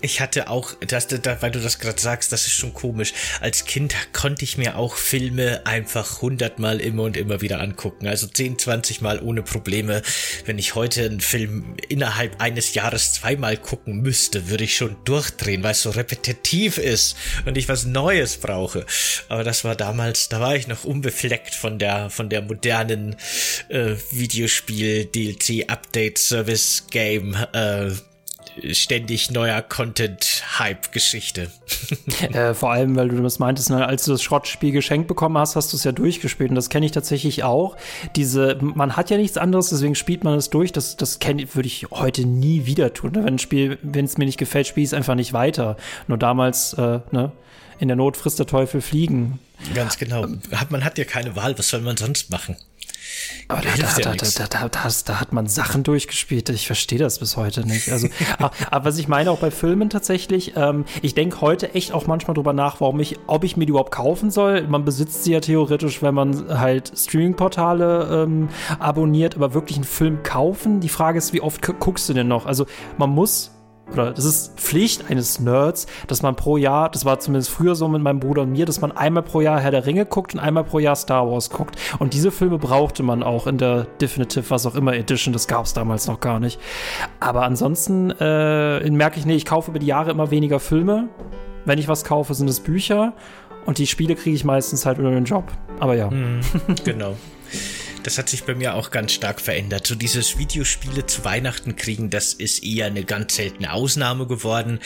Speaker 2: Ich hatte auch, das, da, weil du das gerade sagst, das ist schon komisch. Als Kind konnte ich mir auch Filme einfach hundertmal immer und immer wieder angucken. Also 10, 20 Mal ohne Probleme. Wenn ich heute einen Film innerhalb eines Jahres zweimal gucken müsste, würde ich schon durchdrehen, weil es so repetitiv ist und ich was Neues brauche. Aber das war damals, da war ich noch unbefleckt von der, von der modernen äh, Videospiel, DLC, Update, Service, Game, äh, ständig neuer Content-Hype-Geschichte.
Speaker 1: äh, vor allem, weil du das meintest, ne, als du das Schrottspiel geschenkt bekommen hast, hast du es ja durchgespielt. Und das kenne ich tatsächlich auch. Diese, man hat ja nichts anderes, deswegen spielt man es durch. Das, das würde ich heute nie wieder tun. Wenn ein Spiel, wenn es mir nicht gefällt, spiele ich es einfach nicht weiter. Nur damals, äh, ne, in der Not frisst der Teufel fliegen.
Speaker 2: Ganz genau. Man hat ja keine Wahl, was soll man sonst machen?
Speaker 1: Aber da, da, da, da, da, da, hat man Sachen durchgespielt. Ich verstehe das bis heute nicht. Also, aber was ich meine auch bei Filmen tatsächlich, ähm, ich denke heute echt auch manchmal drüber nach, warum ich, ob ich mir die überhaupt kaufen soll. Man besitzt sie ja theoretisch, wenn man halt Streaming-Portale ähm, abonniert, aber wirklich einen Film kaufen. Die Frage ist, wie oft guckst du denn noch? Also man muss oder das ist Pflicht eines Nerds, dass man pro Jahr, das war zumindest früher so mit meinem Bruder und mir, dass man einmal pro Jahr Herr der Ringe guckt und einmal pro Jahr Star Wars guckt. Und diese Filme brauchte man auch in der Definitive, was auch immer Edition, das gab es damals noch gar nicht. Aber ansonsten äh, merke ich, nee, ich kaufe über die Jahre immer weniger Filme. Wenn ich was kaufe, sind es Bücher. Und die Spiele kriege ich meistens halt über den Job. Aber ja.
Speaker 2: Mm, genau. Das hat sich bei mir auch ganz stark verändert. So dieses Videospiele zu Weihnachten kriegen, das ist eher eine ganz seltene Ausnahme geworden.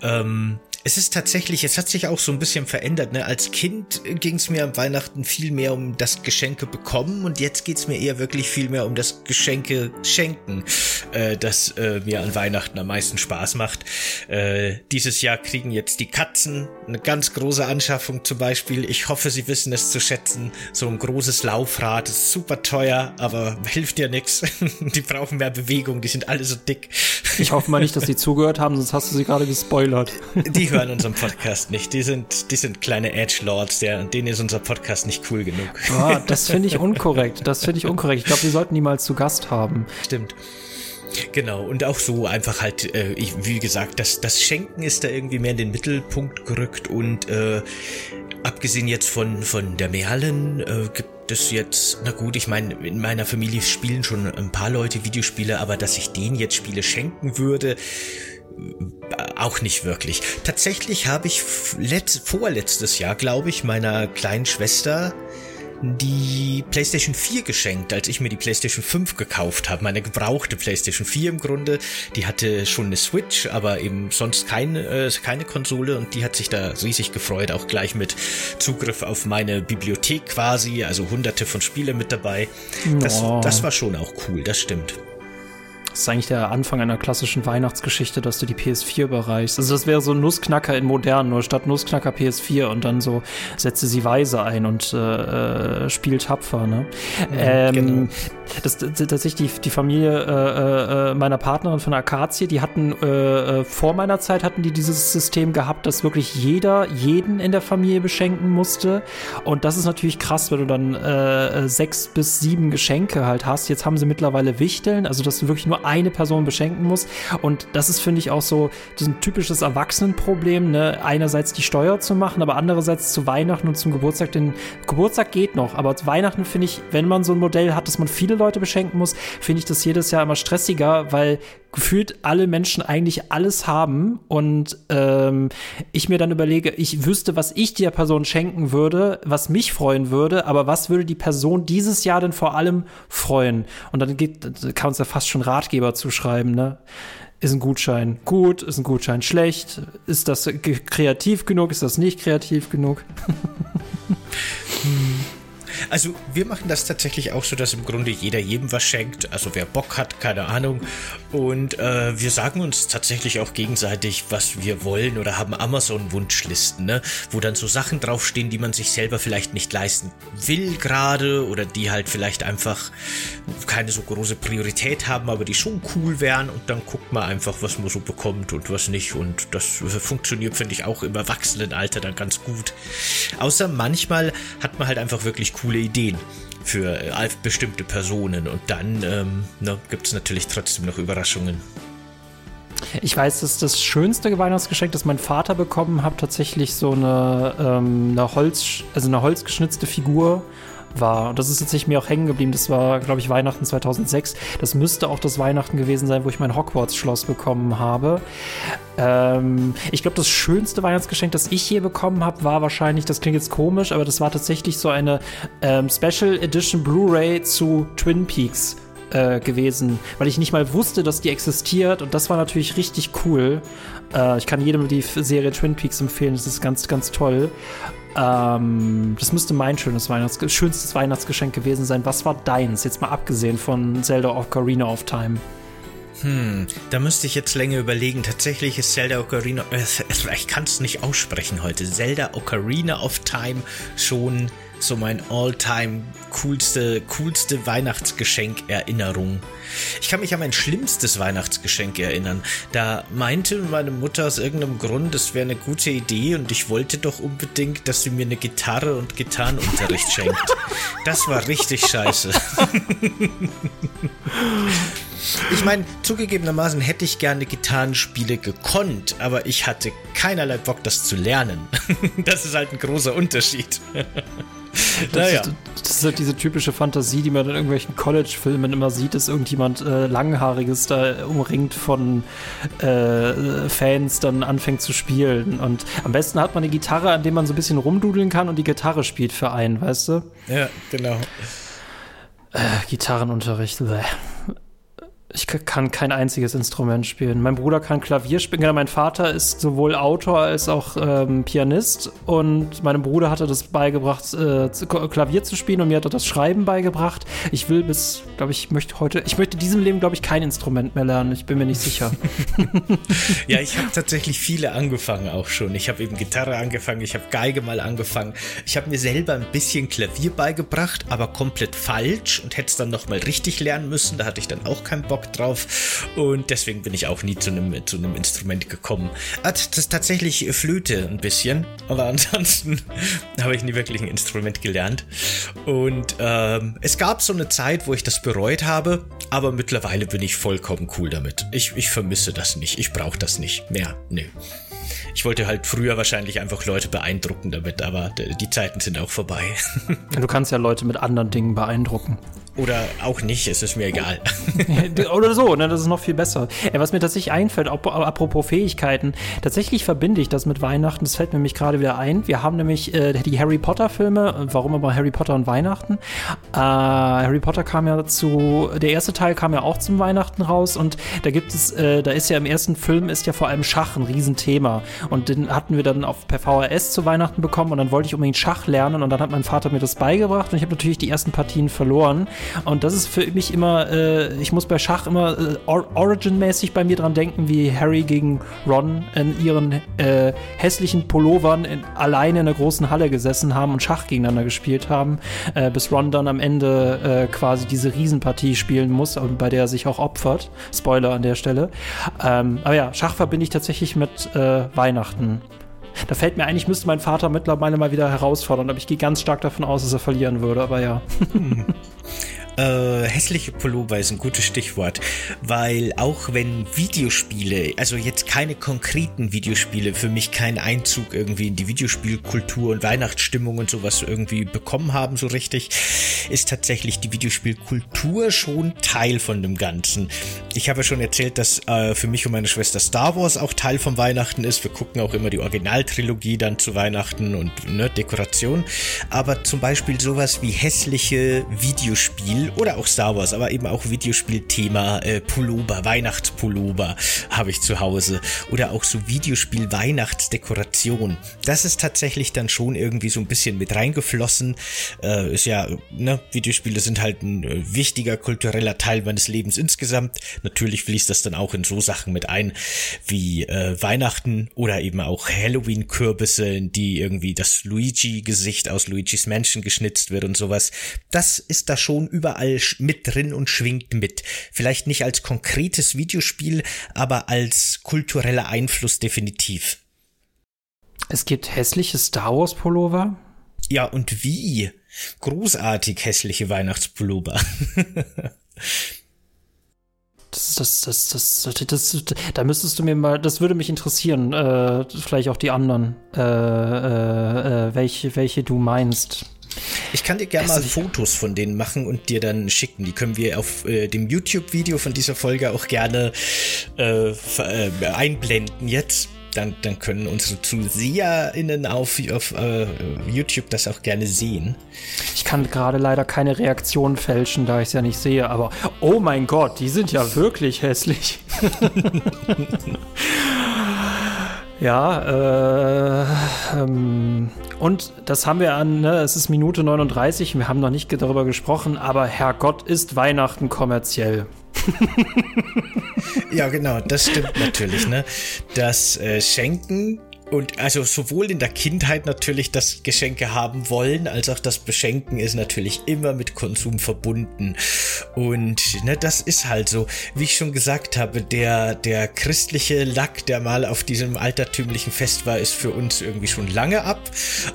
Speaker 2: Ähm, es ist tatsächlich, es hat sich auch so ein bisschen verändert. Ne? Als Kind ging es mir am Weihnachten viel mehr um das Geschenke bekommen und jetzt geht's mir eher wirklich viel mehr um das Geschenke schenken, äh, das äh, mir an Weihnachten am meisten Spaß macht. Äh, dieses Jahr kriegen jetzt die Katzen eine ganz große Anschaffung zum Beispiel. Ich hoffe, sie wissen es zu schätzen. So ein großes Laufrad ist super teuer, aber hilft ja nichts. Die brauchen mehr Bewegung, die sind alle so dick.
Speaker 1: Ich hoffe mal nicht, dass sie zugehört haben, sonst hast du sie gerade gespoilert.
Speaker 2: Die hören unseren Podcast nicht. Die sind, die sind kleine Edge-Lords, denen ist unser Podcast nicht cool genug.
Speaker 1: Ah, das finde ich unkorrekt. Das finde ich unkorrekt. Ich glaube, wir sollten die mal zu Gast haben.
Speaker 2: Stimmt. Genau, und auch so einfach halt, äh, ich, wie gesagt, das, das Schenken ist da irgendwie mehr in den Mittelpunkt gerückt und äh, abgesehen jetzt von, von der Merlen äh, gibt es jetzt, na gut, ich meine, in meiner Familie spielen schon ein paar Leute Videospiele, aber dass ich denen jetzt Spiele schenken würde, auch nicht wirklich. Tatsächlich habe ich letzt, vorletztes Jahr, glaube ich, meiner kleinen Schwester die PlayStation 4 geschenkt, als ich mir die PlayStation 5 gekauft habe. Meine gebrauchte PlayStation 4 im Grunde. Die hatte schon eine Switch, aber eben sonst keine, äh, keine Konsole und die hat sich da riesig gefreut, auch gleich mit Zugriff auf meine Bibliothek quasi, also hunderte von Spiele mit dabei. Das, oh. das war schon auch cool, das stimmt.
Speaker 1: Das ist eigentlich der Anfang einer klassischen Weihnachtsgeschichte, dass du die PS4 überreichst. Also das wäre so ein Nussknacker in modern, nur statt Nussknacker PS4 und dann so setze sie weise ein und äh, äh spielt tapfer. Ne? Mhm, ähm, genau. Das, tatsächlich die, die Familie äh, äh, meiner Partnerin von Akazie, die hatten äh, äh, vor meiner Zeit hatten die dieses System gehabt, dass wirklich jeder jeden in der Familie beschenken musste. Und das ist natürlich krass, wenn du dann äh, sechs bis sieben Geschenke halt hast. Jetzt haben sie mittlerweile Wichteln, also dass du wirklich nur eine Person beschenken muss. Und das ist, finde ich, auch so ein typisches Erwachsenenproblem, ne? einerseits die Steuer zu machen, aber andererseits zu Weihnachten und zum Geburtstag. Den Geburtstag geht noch, aber zu Weihnachten finde ich, wenn man so ein Modell hat, dass man viele Leute beschenken muss, finde ich das jedes Jahr immer stressiger, weil gefühlt alle Menschen eigentlich alles haben und ähm, ich mir dann überlege, ich wüsste, was ich der Person schenken würde, was mich freuen würde, aber was würde die Person dieses Jahr denn vor allem freuen? Und dann geht, kann uns ja fast schon Ratgeber zuschreiben, ne? Ist ein Gutschein gut? Ist ein Gutschein schlecht? Ist das kreativ genug? Ist das nicht kreativ genug?
Speaker 2: hm. Also wir machen das tatsächlich auch so, dass im Grunde jeder jedem was schenkt. Also wer Bock hat, keine Ahnung. Und äh, wir sagen uns tatsächlich auch gegenseitig, was wir wollen oder haben Amazon-Wunschlisten, ne? wo dann so Sachen draufstehen, die man sich selber vielleicht nicht leisten will gerade oder die halt vielleicht einfach keine so große Priorität haben, aber die schon cool wären. Und dann guckt man einfach, was man so bekommt und was nicht. Und das funktioniert, finde ich, auch im Erwachsenenalter dann ganz gut. Außer manchmal hat man halt einfach wirklich coole Ideen für äh, bestimmte Personen und dann ähm, ne, gibt es natürlich trotzdem noch Überraschungen.
Speaker 1: Ich weiß, dass das schönste Weihnachtsgeschenk, das mein Vater bekommen hat, tatsächlich so eine, ähm, eine Holz, also eine holzgeschnitzte Figur war. Und das ist tatsächlich mir auch hängen geblieben. Das war, glaube ich, Weihnachten 2006. Das müsste auch das Weihnachten gewesen sein, wo ich mein Hogwarts-Schloss bekommen habe. Ähm, ich glaube, das schönste Weihnachtsgeschenk, das ich je bekommen habe, war wahrscheinlich, das klingt jetzt komisch, aber das war tatsächlich so eine ähm, Special Edition Blu-ray zu Twin Peaks äh, gewesen, weil ich nicht mal wusste, dass die existiert und das war natürlich richtig cool. Äh, ich kann jedem die Serie Twin Peaks empfehlen, das ist ganz, ganz toll. Ähm, das müsste mein schönes Weihnachts schönstes Weihnachtsgeschenk gewesen sein. Was war deins? Jetzt mal abgesehen von Zelda Ocarina of Time.
Speaker 2: Hm, da müsste ich jetzt länger überlegen. Tatsächlich ist Zelda Ocarina, äh, ich kann es nicht aussprechen heute, Zelda Ocarina of Time schon so mein all-time coolste, coolste Weihnachtsgeschenk-Erinnerung. Ich kann mich an mein schlimmstes Weihnachtsgeschenk erinnern. Da meinte meine Mutter aus irgendeinem Grund, es wäre eine gute Idee und ich wollte doch unbedingt, dass sie mir eine Gitarre und Gitarrenunterricht schenkt. Das war richtig scheiße. Ich meine, zugegebenermaßen hätte ich gerne Gitarrenspiele gekonnt, aber ich hatte keinerlei Bock, das zu lernen. Das ist halt ein großer Unterschied.
Speaker 1: Das, naja. ist, das ist halt diese typische Fantasie, die man in irgendwelchen College-Filmen immer sieht, dass irgendjemand äh, Langhaariges da umringt von äh, Fans dann anfängt zu spielen. Und am besten hat man eine Gitarre, an der man so ein bisschen rumdudeln kann und die Gitarre spielt für einen, weißt du?
Speaker 2: Ja, genau.
Speaker 1: Äh, Gitarrenunterricht, bleh. Ich kann kein einziges Instrument spielen. Mein Bruder kann Klavier spielen. Genau, mein Vater ist sowohl Autor als auch ähm, Pianist. Und meinem Bruder hat er das beigebracht, äh, Klavier zu spielen. Und mir hat er das Schreiben beigebracht. Ich will bis, glaube ich, möchte heute, ich möchte in diesem Leben, glaube ich, kein Instrument mehr lernen. Ich bin mir nicht sicher.
Speaker 2: ja, ich habe tatsächlich viele angefangen auch schon. Ich habe eben Gitarre angefangen, ich habe Geige mal angefangen. Ich habe mir selber ein bisschen Klavier beigebracht, aber komplett falsch und hätte es dann nochmal richtig lernen müssen. Da hatte ich dann auch keinen Bock Bock drauf und deswegen bin ich auch nie zu einem, zu einem Instrument gekommen. Das ist tatsächlich Flöte ein bisschen, aber ansonsten habe ich nie wirklich ein Instrument gelernt. Und ähm, es gab so eine Zeit, wo ich das bereut habe, aber mittlerweile bin ich vollkommen cool damit. Ich, ich vermisse das nicht, ich brauche das nicht mehr. Nee. Ich wollte halt früher wahrscheinlich einfach Leute beeindrucken damit, aber die Zeiten sind auch vorbei.
Speaker 1: Du kannst ja Leute mit anderen Dingen beeindrucken.
Speaker 2: Oder auch nicht, es ist mir egal.
Speaker 1: Oder so, ne, das ist noch viel besser. Ey, was mir tatsächlich einfällt, apropos Fähigkeiten, tatsächlich verbinde ich das mit Weihnachten, das fällt mir nämlich gerade wieder ein. Wir haben nämlich äh, die Harry Potter-Filme, warum aber Harry Potter und Weihnachten? Äh, Harry Potter kam ja zu, der erste Teil kam ja auch zum Weihnachten raus und da gibt es, äh, da ist ja im ersten Film ist ja vor allem Schach ein Riesenthema. Und den hatten wir dann auf, per VHS zu Weihnachten bekommen und dann wollte ich unbedingt Schach lernen und dann hat mein Vater mir das beigebracht und ich habe natürlich die ersten Partien verloren. Und das ist für mich immer, äh, ich muss bei Schach immer äh, Origin-mäßig bei mir dran denken, wie Harry gegen Ron in ihren äh, hässlichen Pullovern in, alleine in der großen Halle gesessen haben und Schach gegeneinander gespielt haben, äh, bis Ron dann am Ende äh, quasi diese Riesenpartie spielen muss, bei der er sich auch opfert. Spoiler an der Stelle. Ähm, aber ja, Schach verbinde ich tatsächlich mit äh, Weihnachten. Da fällt mir ein, ich müsste meinen Vater mittlerweile mal wieder herausfordern, aber ich gehe ganz stark davon aus, dass er verlieren würde, aber ja.
Speaker 2: Äh, hässliche Pullover ist ein gutes Stichwort, weil auch wenn Videospiele, also jetzt keine konkreten Videospiele, für mich keinen Einzug irgendwie in die Videospielkultur und Weihnachtsstimmung und sowas irgendwie bekommen haben, so richtig, ist tatsächlich die Videospielkultur schon Teil von dem Ganzen. Ich habe ja schon erzählt, dass äh, für mich und meine Schwester Star Wars auch Teil von Weihnachten ist. Wir gucken auch immer die Originaltrilogie dann zu Weihnachten und ne, Dekoration. Aber zum Beispiel sowas wie hässliche Videospiele oder auch Star Wars, aber eben auch Videospielthema äh, Pullover, Weihnachtspullover habe ich zu Hause oder auch so Videospiel Weihnachtsdekoration. Das ist tatsächlich dann schon irgendwie so ein bisschen mit reingeflossen. Äh, ist ja, ne, Videospiele sind halt ein äh, wichtiger kultureller Teil meines Lebens insgesamt. Natürlich fließt das dann auch in so Sachen mit ein wie äh, Weihnachten oder eben auch Halloween-Kürbisse, die irgendwie das Luigi-Gesicht aus Luigi's Mansion geschnitzt wird und sowas. Das ist da schon über überall mit drin und schwingt mit. Vielleicht nicht als konkretes Videospiel, aber als kultureller Einfluss definitiv.
Speaker 1: Es gibt hässliche Star Wars Pullover?
Speaker 2: Ja, und wie? Großartig hässliche Weihnachtspullover.
Speaker 1: Das, das, das, das, das, das, da müsstest du mir mal, das würde mich interessieren, äh, vielleicht auch die anderen, äh, äh, äh welche, welche du meinst.
Speaker 2: Ich kann dir gerne mal Fotos von denen machen und dir dann schicken. Die können wir auf äh, dem YouTube-Video von dieser Folge auch gerne äh, äh, einblenden jetzt. Dann, dann können unsere ZuseherInnen auf, auf äh, YouTube das auch gerne sehen.
Speaker 1: Ich kann gerade leider keine Reaktion fälschen, da ich es ja nicht sehe, aber oh mein Gott, die sind ja wirklich hässlich. Ja, äh, ähm, und das haben wir an, ne, es ist Minute 39, wir haben noch nicht darüber gesprochen, aber Herrgott ist Weihnachten kommerziell.
Speaker 2: ja, genau, das stimmt natürlich, ne? Das äh, Schenken und also sowohl in der Kindheit natürlich das Geschenke haben wollen, als auch das Beschenken ist natürlich immer mit Konsum verbunden. Und ne, das ist halt so, wie ich schon gesagt habe, der, der christliche Lack, der mal auf diesem altertümlichen Fest war, ist für uns irgendwie schon lange ab.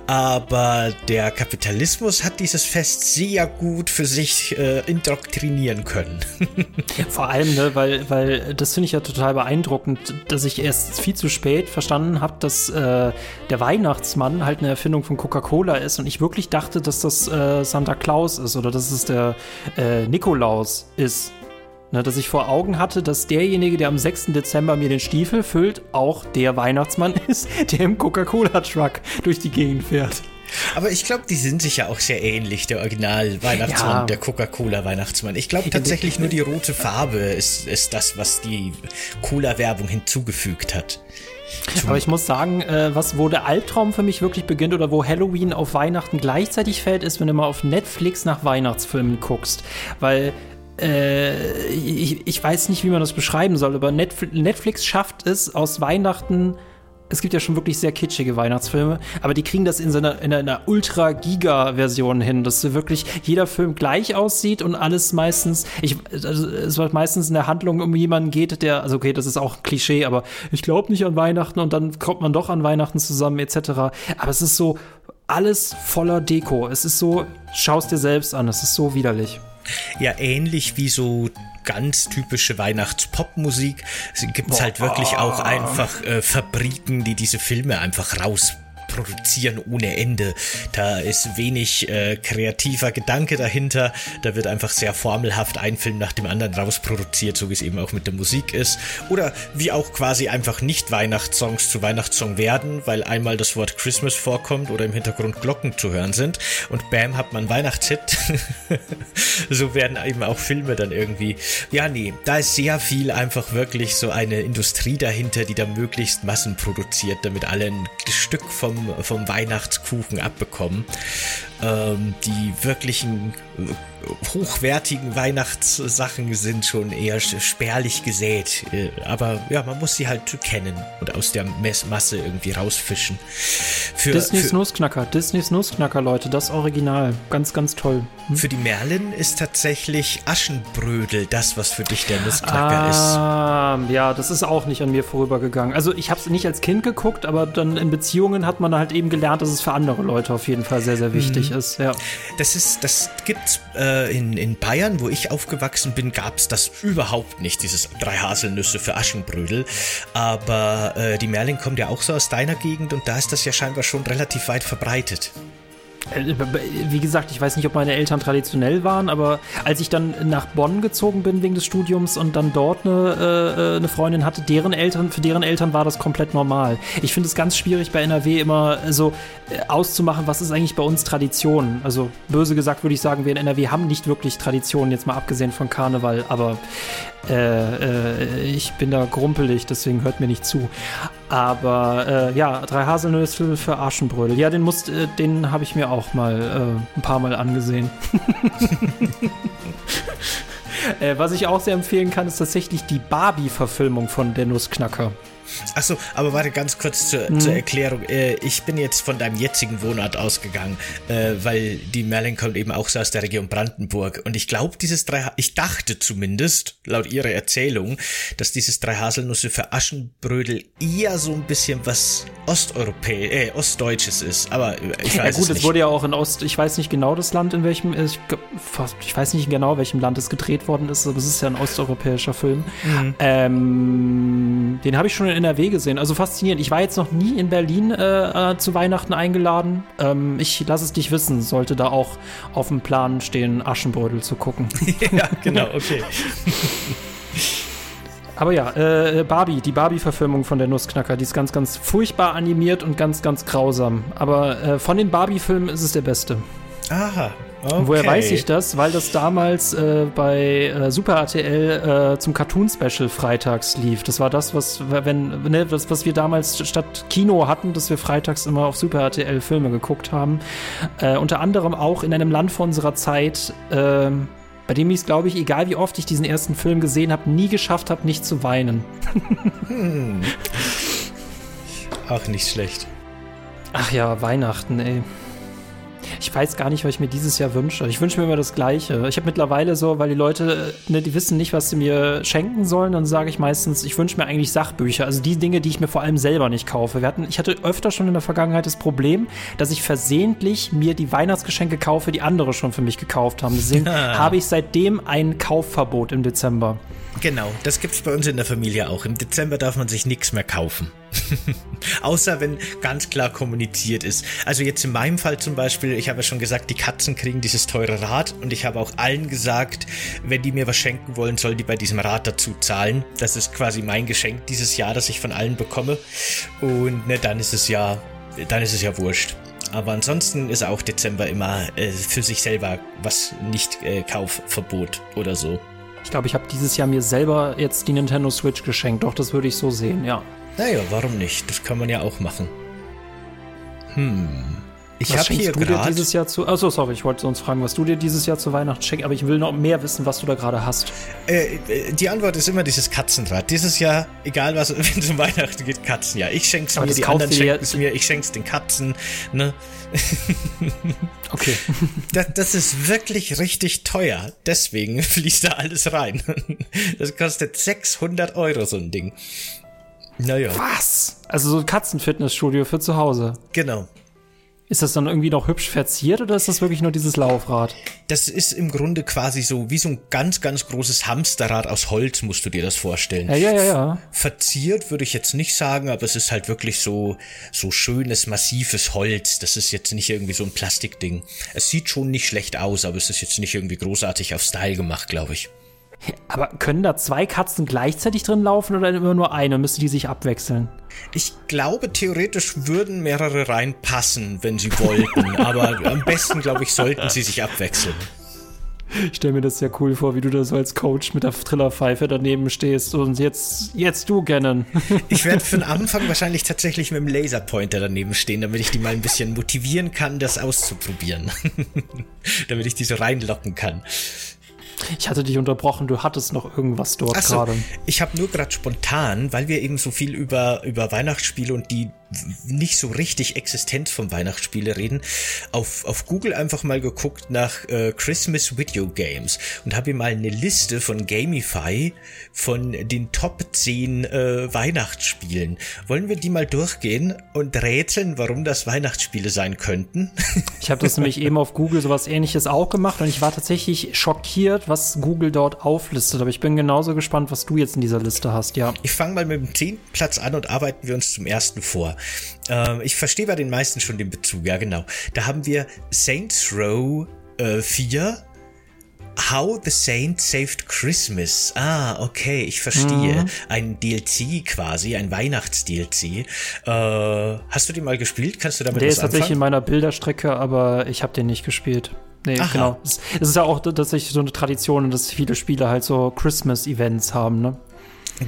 Speaker 2: Aber der Kapitalismus hat dieses Fest sehr gut für sich äh, indoktrinieren können.
Speaker 1: Vor allem, ne, weil, weil das finde ich ja total beeindruckend, dass ich erst viel zu spät verstanden habe, dass äh, der Weihnachtsmann halt eine Erfindung von Coca-Cola ist und ich wirklich dachte, dass das äh, Santa Claus ist oder dass es der äh, Nikolaus ist. Ne, dass ich vor Augen hatte, dass derjenige, der am 6. Dezember mir den Stiefel füllt, auch der Weihnachtsmann ist, der im Coca-Cola-Truck durch die Gegend fährt.
Speaker 2: Aber ich glaube, die sind sich ja auch sehr ähnlich, der Original-Weihnachtsmann, ja. der Coca-Cola-Weihnachtsmann. Ich glaube tatsächlich nur die rote Farbe ist, ist das, was die Cola-Werbung hinzugefügt hat.
Speaker 1: Aber ich muss sagen, äh, was, wo der Albtraum für mich wirklich beginnt oder wo Halloween auf Weihnachten gleichzeitig fällt, ist, wenn du mal auf Netflix nach Weihnachtsfilmen guckst. Weil äh, ich, ich weiß nicht, wie man das beschreiben soll, aber Netflix schafft es aus Weihnachten es gibt ja schon wirklich sehr kitschige Weihnachtsfilme, aber die kriegen das in so einer, in einer Ultra-Giga-Version hin, dass wirklich jeder Film gleich aussieht und alles meistens, ich, also es wird meistens in der Handlung um jemanden geht, der, also okay, das ist auch ein Klischee, aber ich glaube nicht an Weihnachten und dann kommt man doch an Weihnachten zusammen, etc. Aber es ist so alles voller Deko. Es ist so, schaust dir selbst an, es ist so widerlich.
Speaker 2: Ja, ähnlich wie so ganz typische Weihnachtspopmusik. Es gibt halt wirklich auch einfach äh, Fabriken, die diese Filme einfach raus produzieren ohne Ende. Da ist wenig äh, kreativer Gedanke dahinter. Da wird einfach sehr formelhaft ein Film nach dem anderen rausproduziert, so wie es eben auch mit der Musik ist. Oder wie auch quasi einfach nicht Weihnachtssongs zu Weihnachtssong werden, weil einmal das Wort Christmas vorkommt oder im Hintergrund Glocken zu hören sind. Und bam, hat man Weihnachtshit. so werden eben auch Filme dann irgendwie. Ja, nee, da ist sehr viel einfach wirklich so eine Industrie dahinter, die da möglichst Massen produziert, damit alle ein Stück vom vom, Weihnachtskuchen abbekommen. Ähm, die wirklichen hochwertigen Weihnachtssachen sind schon eher spärlich gesät. Äh, aber ja, man muss sie halt kennen und aus der Masse irgendwie rausfischen.
Speaker 1: Für, Disneys Nussknacker, Disneys Nussknacker, Leute, das Original. Ganz, ganz toll.
Speaker 2: Hm? Für die Merlin ist tatsächlich Aschenbrödel das, was für dich der Nussknacker ah,
Speaker 1: ist. Ja, das ist auch nicht an mir vorübergegangen. Also ich habe es nicht als Kind geguckt, aber dann in Beziehungen hat man halt eben gelernt, dass es für andere Leute auf jeden Fall sehr, sehr wichtig mhm. ist. Ja.
Speaker 2: Das ist, das gibt's äh, in, in Bayern, wo ich aufgewachsen bin, gab es das überhaupt nicht, dieses drei Haselnüsse für Aschenbrödel. Aber äh, die Merlin kommt ja auch so aus deiner Gegend und da ist das ja scheinbar schon relativ weit verbreitet.
Speaker 1: Äh, wie gesagt, ich weiß nicht, ob meine Eltern traditionell waren, aber als ich dann nach Bonn gezogen bin wegen des Studiums und dann dort eine, äh, eine Freundin hatte, deren Eltern, für deren Eltern war das komplett normal. Ich finde es ganz schwierig bei NRW immer so äh, auszumachen, was ist eigentlich bei uns Tradition. Also böse gesagt würde ich sagen, wir in NRW haben nicht wirklich Tradition, jetzt mal abgesehen von Karneval, aber äh, äh, ich bin da grumpelig, deswegen hört mir nicht zu. Aber äh, ja, drei Haselnüsse für Aschenbrödel. Ja, den muss, äh, den habe ich mir auch mal äh, ein paar Mal angesehen. Äh, was ich auch sehr empfehlen kann, ist tatsächlich die Barbie-Verfilmung von Der Nussknacker.
Speaker 2: Achso, aber warte ganz kurz zur, mhm. zur Erklärung. Äh, ich bin jetzt von deinem jetzigen Wohnort ausgegangen, äh, weil die Merlin kommt eben auch so aus der Region Brandenburg. Und ich glaube, dieses drei, ich dachte zumindest, laut ihrer Erzählung, dass dieses drei Haselnüsse für Aschenbrödel eher so ein bisschen was Osteuropäisch, äh, Ostdeutsches ist. Aber ich weiß
Speaker 1: ja, gut, es, es wurde ja auch in Ost, ich weiß nicht genau das Land, in welchem, ich, ich weiß nicht genau, welchem Land es gedreht worden ist, aber es ist ja ein osteuropäischer Film. Mhm. Ähm, den habe ich schon in NRW gesehen. Also faszinierend. Ich war jetzt noch nie in Berlin äh, äh, zu Weihnachten eingeladen. Ähm, ich lasse es dich wissen, sollte da auch auf dem Plan stehen, Aschenbrödel zu gucken.
Speaker 2: ja, genau, okay.
Speaker 1: Aber ja, äh, Barbie, die Barbie-Verfilmung von der Nussknacker, die ist ganz, ganz furchtbar animiert und ganz, ganz grausam. Aber äh, von den Barbie-Filmen ist es der beste.
Speaker 2: Aha,
Speaker 1: Okay. Woher weiß ich das? Weil das damals äh, bei äh, Super RTL äh, zum Cartoon-Special freitags lief. Das war das, was, wenn, ne, das, was wir damals statt Kino hatten, dass wir freitags immer auf Super RTL Filme geguckt haben. Äh, unter anderem auch in einem Land vor unserer Zeit, ähm, bei dem ich es, glaube ich, egal wie oft ich diesen ersten Film gesehen habe, nie geschafft habe, nicht zu weinen. hm.
Speaker 2: Auch nicht schlecht.
Speaker 1: Ach ja, Weihnachten, ey. Ich weiß gar nicht, was ich mir dieses Jahr wünsche. Ich wünsche mir immer das Gleiche. Ich habe mittlerweile so, weil die Leute, ne, die wissen nicht, was sie mir schenken sollen, dann sage ich meistens, ich wünsche mir eigentlich Sachbücher. Also die Dinge, die ich mir vor allem selber nicht kaufe. Wir hatten, ich hatte öfter schon in der Vergangenheit das Problem, dass ich versehentlich mir die Weihnachtsgeschenke kaufe, die andere schon für mich gekauft haben. Deswegen habe ich seitdem ein Kaufverbot im Dezember.
Speaker 2: Genau, das gibt's bei uns in der Familie auch. Im Dezember darf man sich nichts mehr kaufen. Außer wenn ganz klar kommuniziert ist. Also jetzt in meinem Fall zum Beispiel, ich habe ja schon gesagt, die Katzen kriegen dieses teure Rad und ich habe auch allen gesagt, wenn die mir was schenken wollen, sollen die bei diesem Rad dazu zahlen. Das ist quasi mein Geschenk dieses Jahr, das ich von allen bekomme. Und ne, dann ist es ja, dann ist es ja wurscht. Aber ansonsten ist auch Dezember immer äh, für sich selber was nicht äh, Kaufverbot oder so.
Speaker 1: Ich glaube, ich habe dieses Jahr mir selber jetzt die Nintendo Switch geschenkt. Doch, das würde ich so sehen, ja.
Speaker 2: Naja, warum nicht? Das kann man ja auch machen. Hm.
Speaker 1: Ich habe hier gerade dieses Jahr zu. Achso, sorry, ich wollte sonst fragen, was du dir dieses Jahr zu Weihnachten schenkst, aber ich will noch mehr wissen, was du da gerade hast.
Speaker 2: Äh, äh die Antwort ist immer dieses Katzenrad. Dieses Jahr, egal was, wenn es um Weihnachten geht, Katzen. Ja, ich schenk's aber mir, die anderen schenken es mir, ich schenk's den Katzen. Ne?
Speaker 1: Okay.
Speaker 2: Das, das, ist wirklich richtig teuer. Deswegen fließt da alles rein. Das kostet 600 Euro, so ein Ding.
Speaker 1: Naja. Was? Also so ein Katzenfitnessstudio für zu Hause.
Speaker 2: Genau.
Speaker 1: Ist das dann irgendwie noch hübsch verziert oder ist das wirklich nur dieses Laufrad?
Speaker 2: Das ist im Grunde quasi so wie so ein ganz, ganz großes Hamsterrad aus Holz, musst du dir das vorstellen.
Speaker 1: Ja, ja, ja, ja.
Speaker 2: Verziert würde ich jetzt nicht sagen, aber es ist halt wirklich so, so schönes, massives Holz. Das ist jetzt nicht irgendwie so ein Plastikding. Es sieht schon nicht schlecht aus, aber es ist jetzt nicht irgendwie großartig auf Style gemacht, glaube ich.
Speaker 1: Aber können da zwei Katzen gleichzeitig drin laufen oder immer nur eine? Müsste die sich abwechseln?
Speaker 2: Ich glaube, theoretisch würden mehrere reinpassen, wenn sie wollten. aber am besten, glaube ich, sollten sie sich abwechseln.
Speaker 1: Ich stelle mir das sehr cool vor, wie du da so als Coach mit der Trillerpfeife daneben stehst und jetzt, jetzt du, Gannon.
Speaker 2: Ich werde für den Anfang wahrscheinlich tatsächlich mit dem Laserpointer daneben stehen, damit ich die mal ein bisschen motivieren kann, das auszuprobieren. damit ich die so reinlocken kann.
Speaker 1: Ich hatte dich unterbrochen, du hattest noch irgendwas dort so, gerade.
Speaker 2: Ich habe nur gerade spontan, weil wir eben so viel über, über Weihnachtsspiele und die nicht so richtig Existenz von Weihnachtsspiele reden, auf, auf Google einfach mal geguckt nach äh, Christmas Video Games und habe mal eine Liste von Gamify von den Top 10 äh, Weihnachtsspielen. Wollen wir die mal durchgehen und rätseln, warum das Weihnachtsspiele sein könnten?
Speaker 1: Ich habe das nämlich eben auf Google sowas ähnliches auch gemacht und ich war tatsächlich schockiert, was Google dort auflistet. Aber ich bin genauso gespannt, was du jetzt in dieser Liste hast, ja.
Speaker 2: Ich fange mal mit dem 10. Platz an und arbeiten wir uns zum ersten vor. Ähm, ich verstehe bei den meisten schon den Bezug, ja genau. Da haben wir Saints Row äh, 4. How the Saint Saved Christmas. Ah, okay, ich verstehe. Mhm. Ein DLC quasi, ein Weihnachts-DLC. Äh, hast du den mal gespielt? Kannst du damit
Speaker 1: Der was ist tatsächlich anfangen? in meiner Bilderstrecke, aber ich habe den nicht gespielt. Nee, Aha. genau. Es, es ist ja auch tatsächlich so eine Tradition, dass viele Spiele halt so Christmas-Events haben, ne?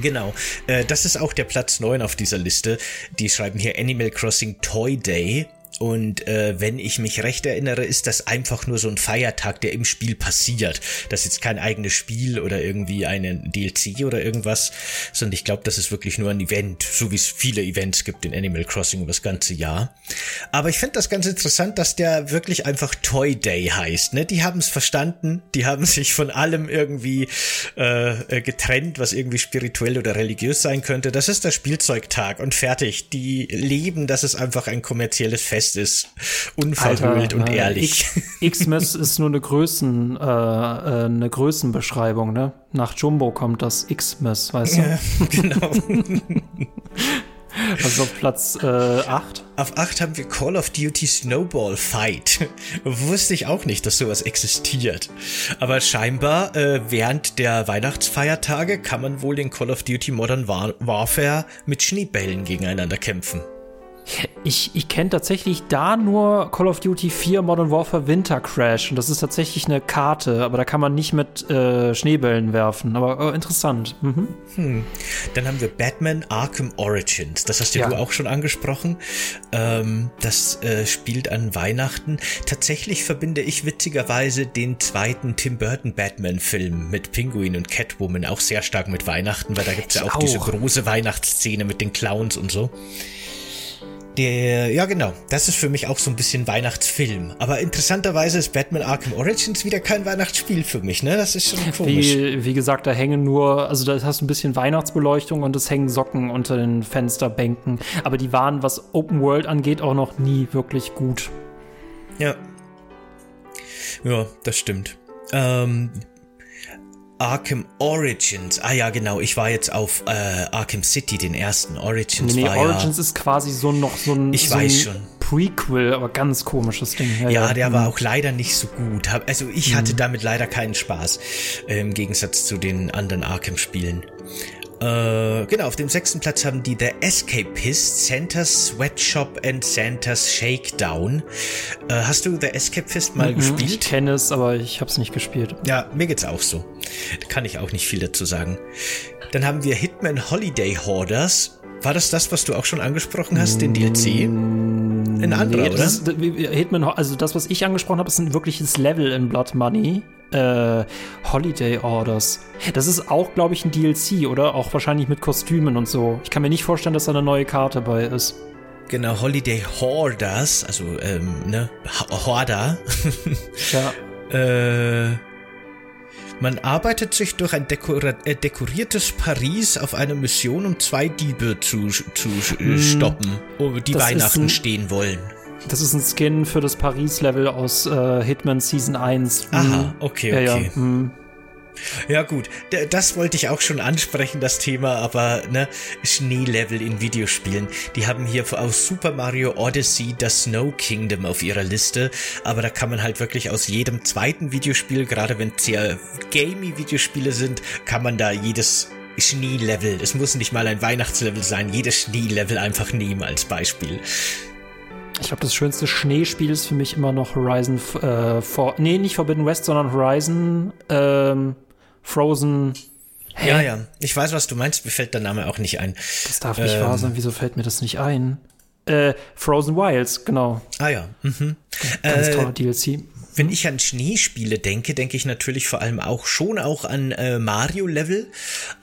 Speaker 2: Genau, äh, das ist auch der Platz 9 auf dieser Liste. Die schreiben hier Animal Crossing Toy Day. Und äh, wenn ich mich recht erinnere, ist das einfach nur so ein Feiertag, der im Spiel passiert. Das ist jetzt kein eigenes Spiel oder irgendwie ein DLC oder irgendwas, sondern ich glaube, das ist wirklich nur ein Event, so wie es viele Events gibt in Animal Crossing über das ganze Jahr. Aber ich finde das ganz interessant, dass der wirklich einfach Toy Day heißt. Ne? Die haben es verstanden, die haben sich von allem irgendwie äh, äh, getrennt, was irgendwie spirituell oder religiös sein könnte. Das ist der Spielzeugtag und fertig. Die leben, dass es einfach ein kommerzielles Fest Ist unverhüllt und äh, ehrlich.
Speaker 1: Xmas ist nur eine Größen, äh, äh, eine Größenbeschreibung, ne? Nach Jumbo kommt das Xmas, weißt du? Ja, genau. Also auf Platz äh, 8?
Speaker 2: Auf 8 haben wir Call of Duty Snowball Fight. Wusste ich auch nicht, dass sowas existiert. Aber scheinbar äh, während der Weihnachtsfeiertage kann man wohl in Call of Duty Modern War Warfare mit Schneebällen gegeneinander kämpfen.
Speaker 1: Ich, ich kenne tatsächlich da nur Call of Duty 4 Modern Warfare Winter Crash und das ist tatsächlich eine Karte, aber da kann man nicht mit äh, Schneebällen werfen. Aber äh, interessant. Mhm.
Speaker 2: Hm. Dann haben wir Batman Arkham Origins. Das hast ja, du auch schon angesprochen. Ähm, das äh, spielt an Weihnachten. Tatsächlich verbinde ich witzigerweise den zweiten Tim Burton Batman-Film mit Penguin und Catwoman auch sehr stark mit Weihnachten, weil da gibt es ja auch, auch diese große Weihnachtsszene mit den Clowns und so. Der, ja genau, das ist für mich auch so ein bisschen Weihnachtsfilm. Aber interessanterweise ist Batman Arkham Origins wieder kein Weihnachtsspiel für mich, ne? Das ist schon komisch.
Speaker 1: Wie, wie gesagt, da hängen nur, also da hast du ein bisschen Weihnachtsbeleuchtung und es hängen Socken unter den Fensterbänken. Aber die waren, was Open World angeht, auch noch nie wirklich gut.
Speaker 2: Ja. Ja, das stimmt. Ähm, Arkham Origins. Ah ja, genau. Ich war jetzt auf äh, Arkham City, den ersten. Origins
Speaker 1: nee,
Speaker 2: war
Speaker 1: Origins
Speaker 2: ja,
Speaker 1: ist quasi so noch so ein,
Speaker 2: Ich
Speaker 1: so
Speaker 2: weiß
Speaker 1: ein
Speaker 2: schon.
Speaker 1: Prequel, aber ganz komisches Ding.
Speaker 2: Ja, der war auch leider nicht so gut. Also ich hatte damit leider keinen Spaß. Äh, Im Gegensatz zu den anderen Arkham-Spielen. Äh, genau, auf dem sechsten Platz haben die The Escapist, Santa's Sweatshop and Santa's Shakedown. Äh, hast du The Escapist mal
Speaker 1: Mhm, Ich
Speaker 2: gespielt?
Speaker 1: kenne es, aber ich habe es nicht gespielt.
Speaker 2: Ja, mir geht's auch so. Da kann ich auch nicht viel dazu sagen. Dann haben wir Hitman Holiday Hoarders. War das das, was du auch schon angesprochen hast, den DLC? Ein anderer,
Speaker 1: Nee,
Speaker 2: oder?
Speaker 1: das ist, Hitman, also das, was ich angesprochen habe, ist ein wirkliches Level in Blood Money. Äh, Holiday Orders. Das ist auch, glaube ich, ein DLC, oder? Auch wahrscheinlich mit Kostümen und so. Ich kann mir nicht vorstellen, dass da eine neue Karte bei ist.
Speaker 2: Genau, Holiday Hoarders, also, ähm, ne, H- Hoarder.
Speaker 1: Ja.
Speaker 2: äh, man arbeitet sich durch ein äh, dekoriertes Paris auf einer Mission, um zwei Diebe zu, zu äh, stoppen, die
Speaker 1: Hm. das ist
Speaker 2: Weihnachten
Speaker 1: ein-
Speaker 2: stehen wollen.
Speaker 1: Das ist ein Skin für das Paris-Level aus äh, Hitman Season 1.
Speaker 2: Aha,
Speaker 1: Mhm.
Speaker 2: okay,
Speaker 1: Ja, ja.
Speaker 2: okay.
Speaker 1: mhm.
Speaker 2: Ja gut, das wollte ich auch schon ansprechen, das Thema, aber ne, Schneelevel in Videospielen. Die haben hier aus Super Mario Odyssey das Snow Kingdom auf ihrer Liste, aber da kann man halt wirklich aus jedem zweiten Videospiel, gerade wenn es sehr gamey Videospiele sind, kann man da jedes Schneelevel, es muss nicht mal ein Weihnachtslevel sein, jedes Schneelevel einfach nehmen als Beispiel.
Speaker 1: Ich glaube, das schönste Schneespiel ist für mich immer noch Horizon, äh, for, nee, nicht Forbidden West, sondern Horizon, ähm, Frozen. Hä?
Speaker 2: Ja, ja, ich weiß, was du meinst, mir fällt der Name auch nicht ein.
Speaker 1: Das darf nicht
Speaker 2: Ähm.
Speaker 1: wahr sein. Wieso fällt mir das nicht ein? Äh, Frozen Wilds, genau.
Speaker 2: Ah ja, mhm.
Speaker 1: Ganz
Speaker 2: Äh,
Speaker 1: toller DLC.
Speaker 2: Wenn ich an Schneespiele denke, denke ich natürlich vor allem auch schon auch an äh, Mario-Level,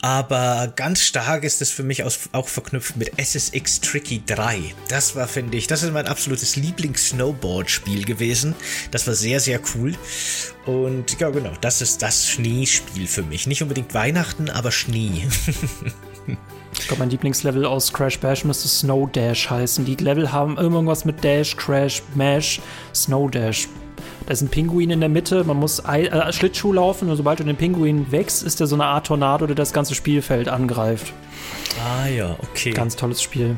Speaker 2: aber ganz stark ist es für mich aus, auch verknüpft mit SSX Tricky 3. Das war, finde ich, das ist mein absolutes Lieblings-Snowboard-Spiel gewesen. Das war sehr, sehr cool. Und ja, genau, das ist das Schneespiel für mich. Nicht unbedingt Weihnachten, aber Schnee.
Speaker 1: Ich glaube, mein Lieblingslevel aus Crash Bash müsste Snow Dash heißen. Die Level haben irgendwas mit Dash, Crash, Mash, Snow Dash. Da ist ein Pinguin in der Mitte, man muss äh, Schlittschuh laufen und sobald du den Pinguin wächst, ist der so eine Art Tornado, der das ganze Spielfeld angreift.
Speaker 2: Ah ja, okay.
Speaker 1: Ganz tolles Spiel.